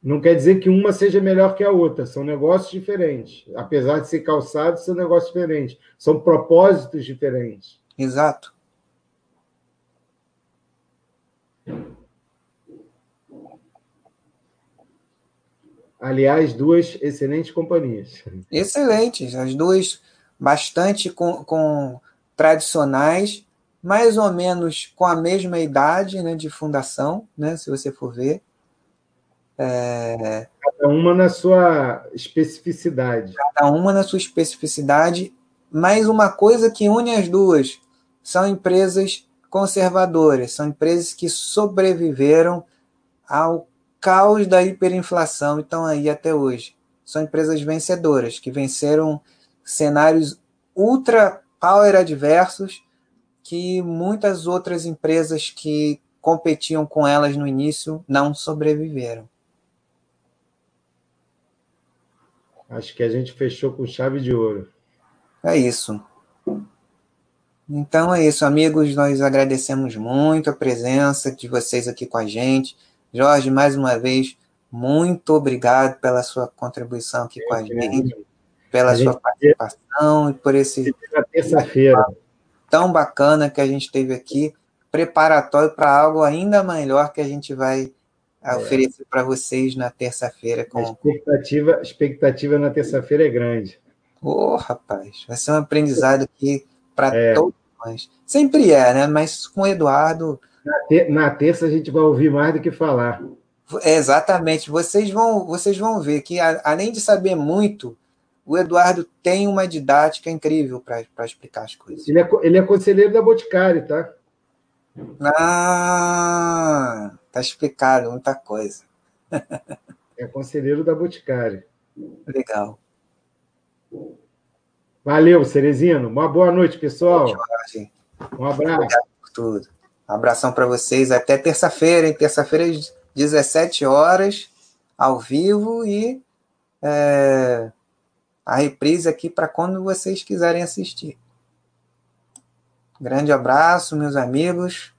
Não quer dizer que uma seja melhor que a outra, são negócios diferentes. Apesar de ser calçado, são negócios diferentes. São propósitos diferentes. Exato. Aliás, duas excelentes companhias. Excelentes, as duas bastante com, com tradicionais, mais ou menos com a mesma idade né, de fundação, né, se você for ver. É... Cada uma na sua especificidade. Cada uma na sua especificidade, mas uma coisa que une as duas são empresas conservadoras, são empresas que sobreviveram ao caos da hiperinflação e estão aí até hoje. São empresas vencedoras, que venceram cenários ultra power adversos que muitas outras empresas que competiam com elas no início não sobreviveram. Acho que a gente fechou com chave de ouro. É isso. Então é isso, amigos. Nós agradecemos muito a presença de vocês aqui com a gente. Jorge, mais uma vez, muito obrigado pela sua contribuição aqui com a gente, pela a sua participação e por esse terça-feira tão bacana que a gente teve aqui, preparatório para algo ainda melhor que a gente vai é. oferecer para vocês na terça-feira. Com... A expectativa, expectativa na terça-feira é grande. Ô, oh, rapaz, vai ser um aprendizado aqui para é. todos nós. Sempre é, né? Mas com o Eduardo na, te na terça a gente vai ouvir mais do que falar. É, exatamente. Vocês vão, vocês vão ver que, a, além de saber muito, o Eduardo tem uma didática incrível para explicar as coisas. Ele é, ele é conselheiro da Boticário, tá? Ah, tá explicado muita coisa. é conselheiro da Boticário. Legal. Valeu, Cerezino. Uma boa noite, pessoal. Um abraço. Obrigado por tudo. Abração para vocês. Até terça-feira, hein? Terça-feira, às 17 horas, ao vivo, e é, a reprise aqui para quando vocês quiserem assistir. Grande abraço, meus amigos,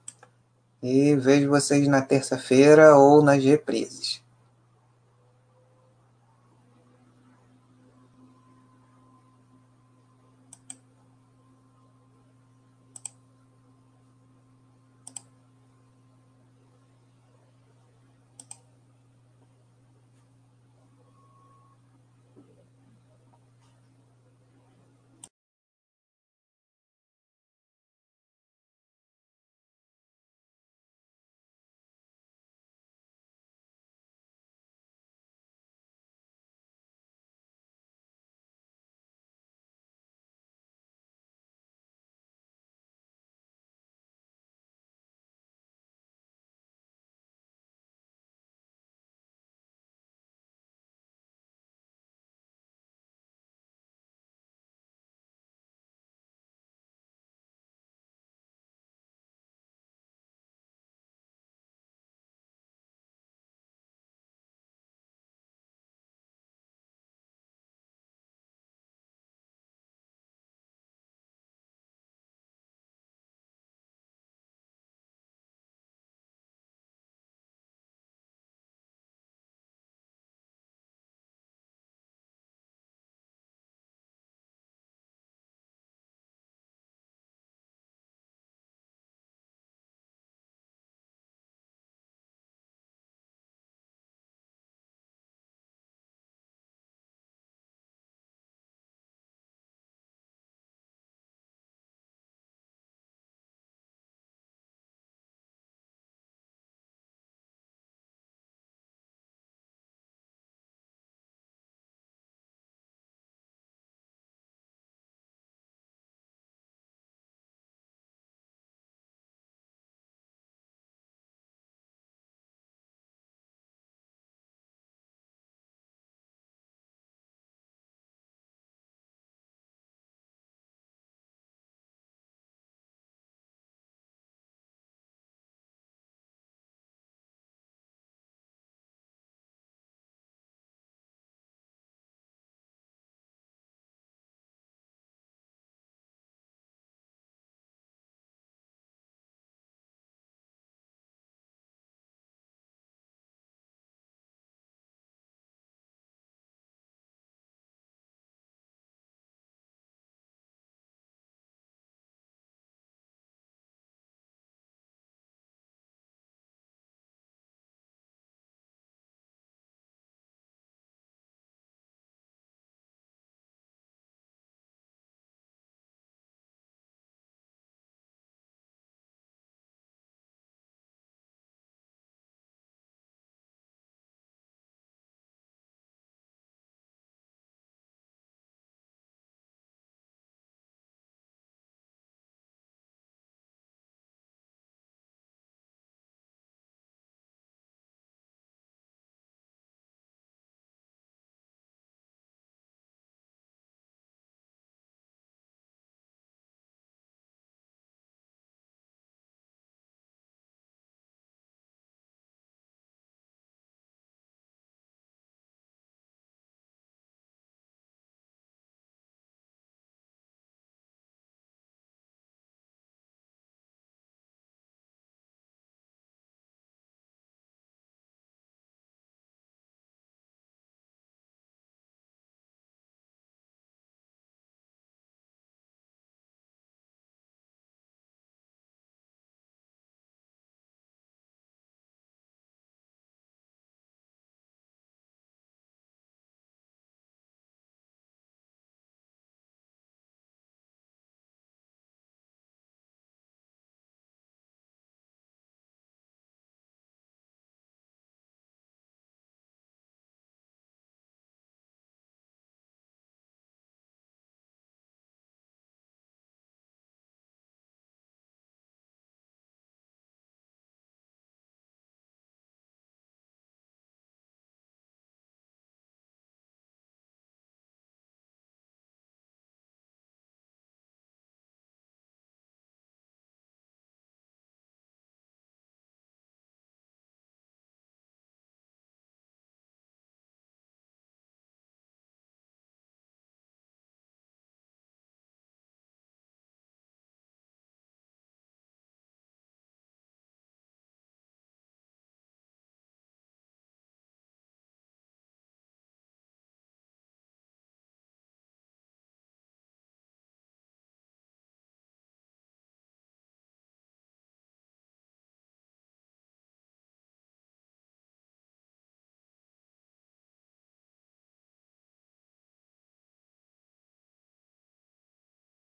e vejo vocês na terça-feira ou nas reprises.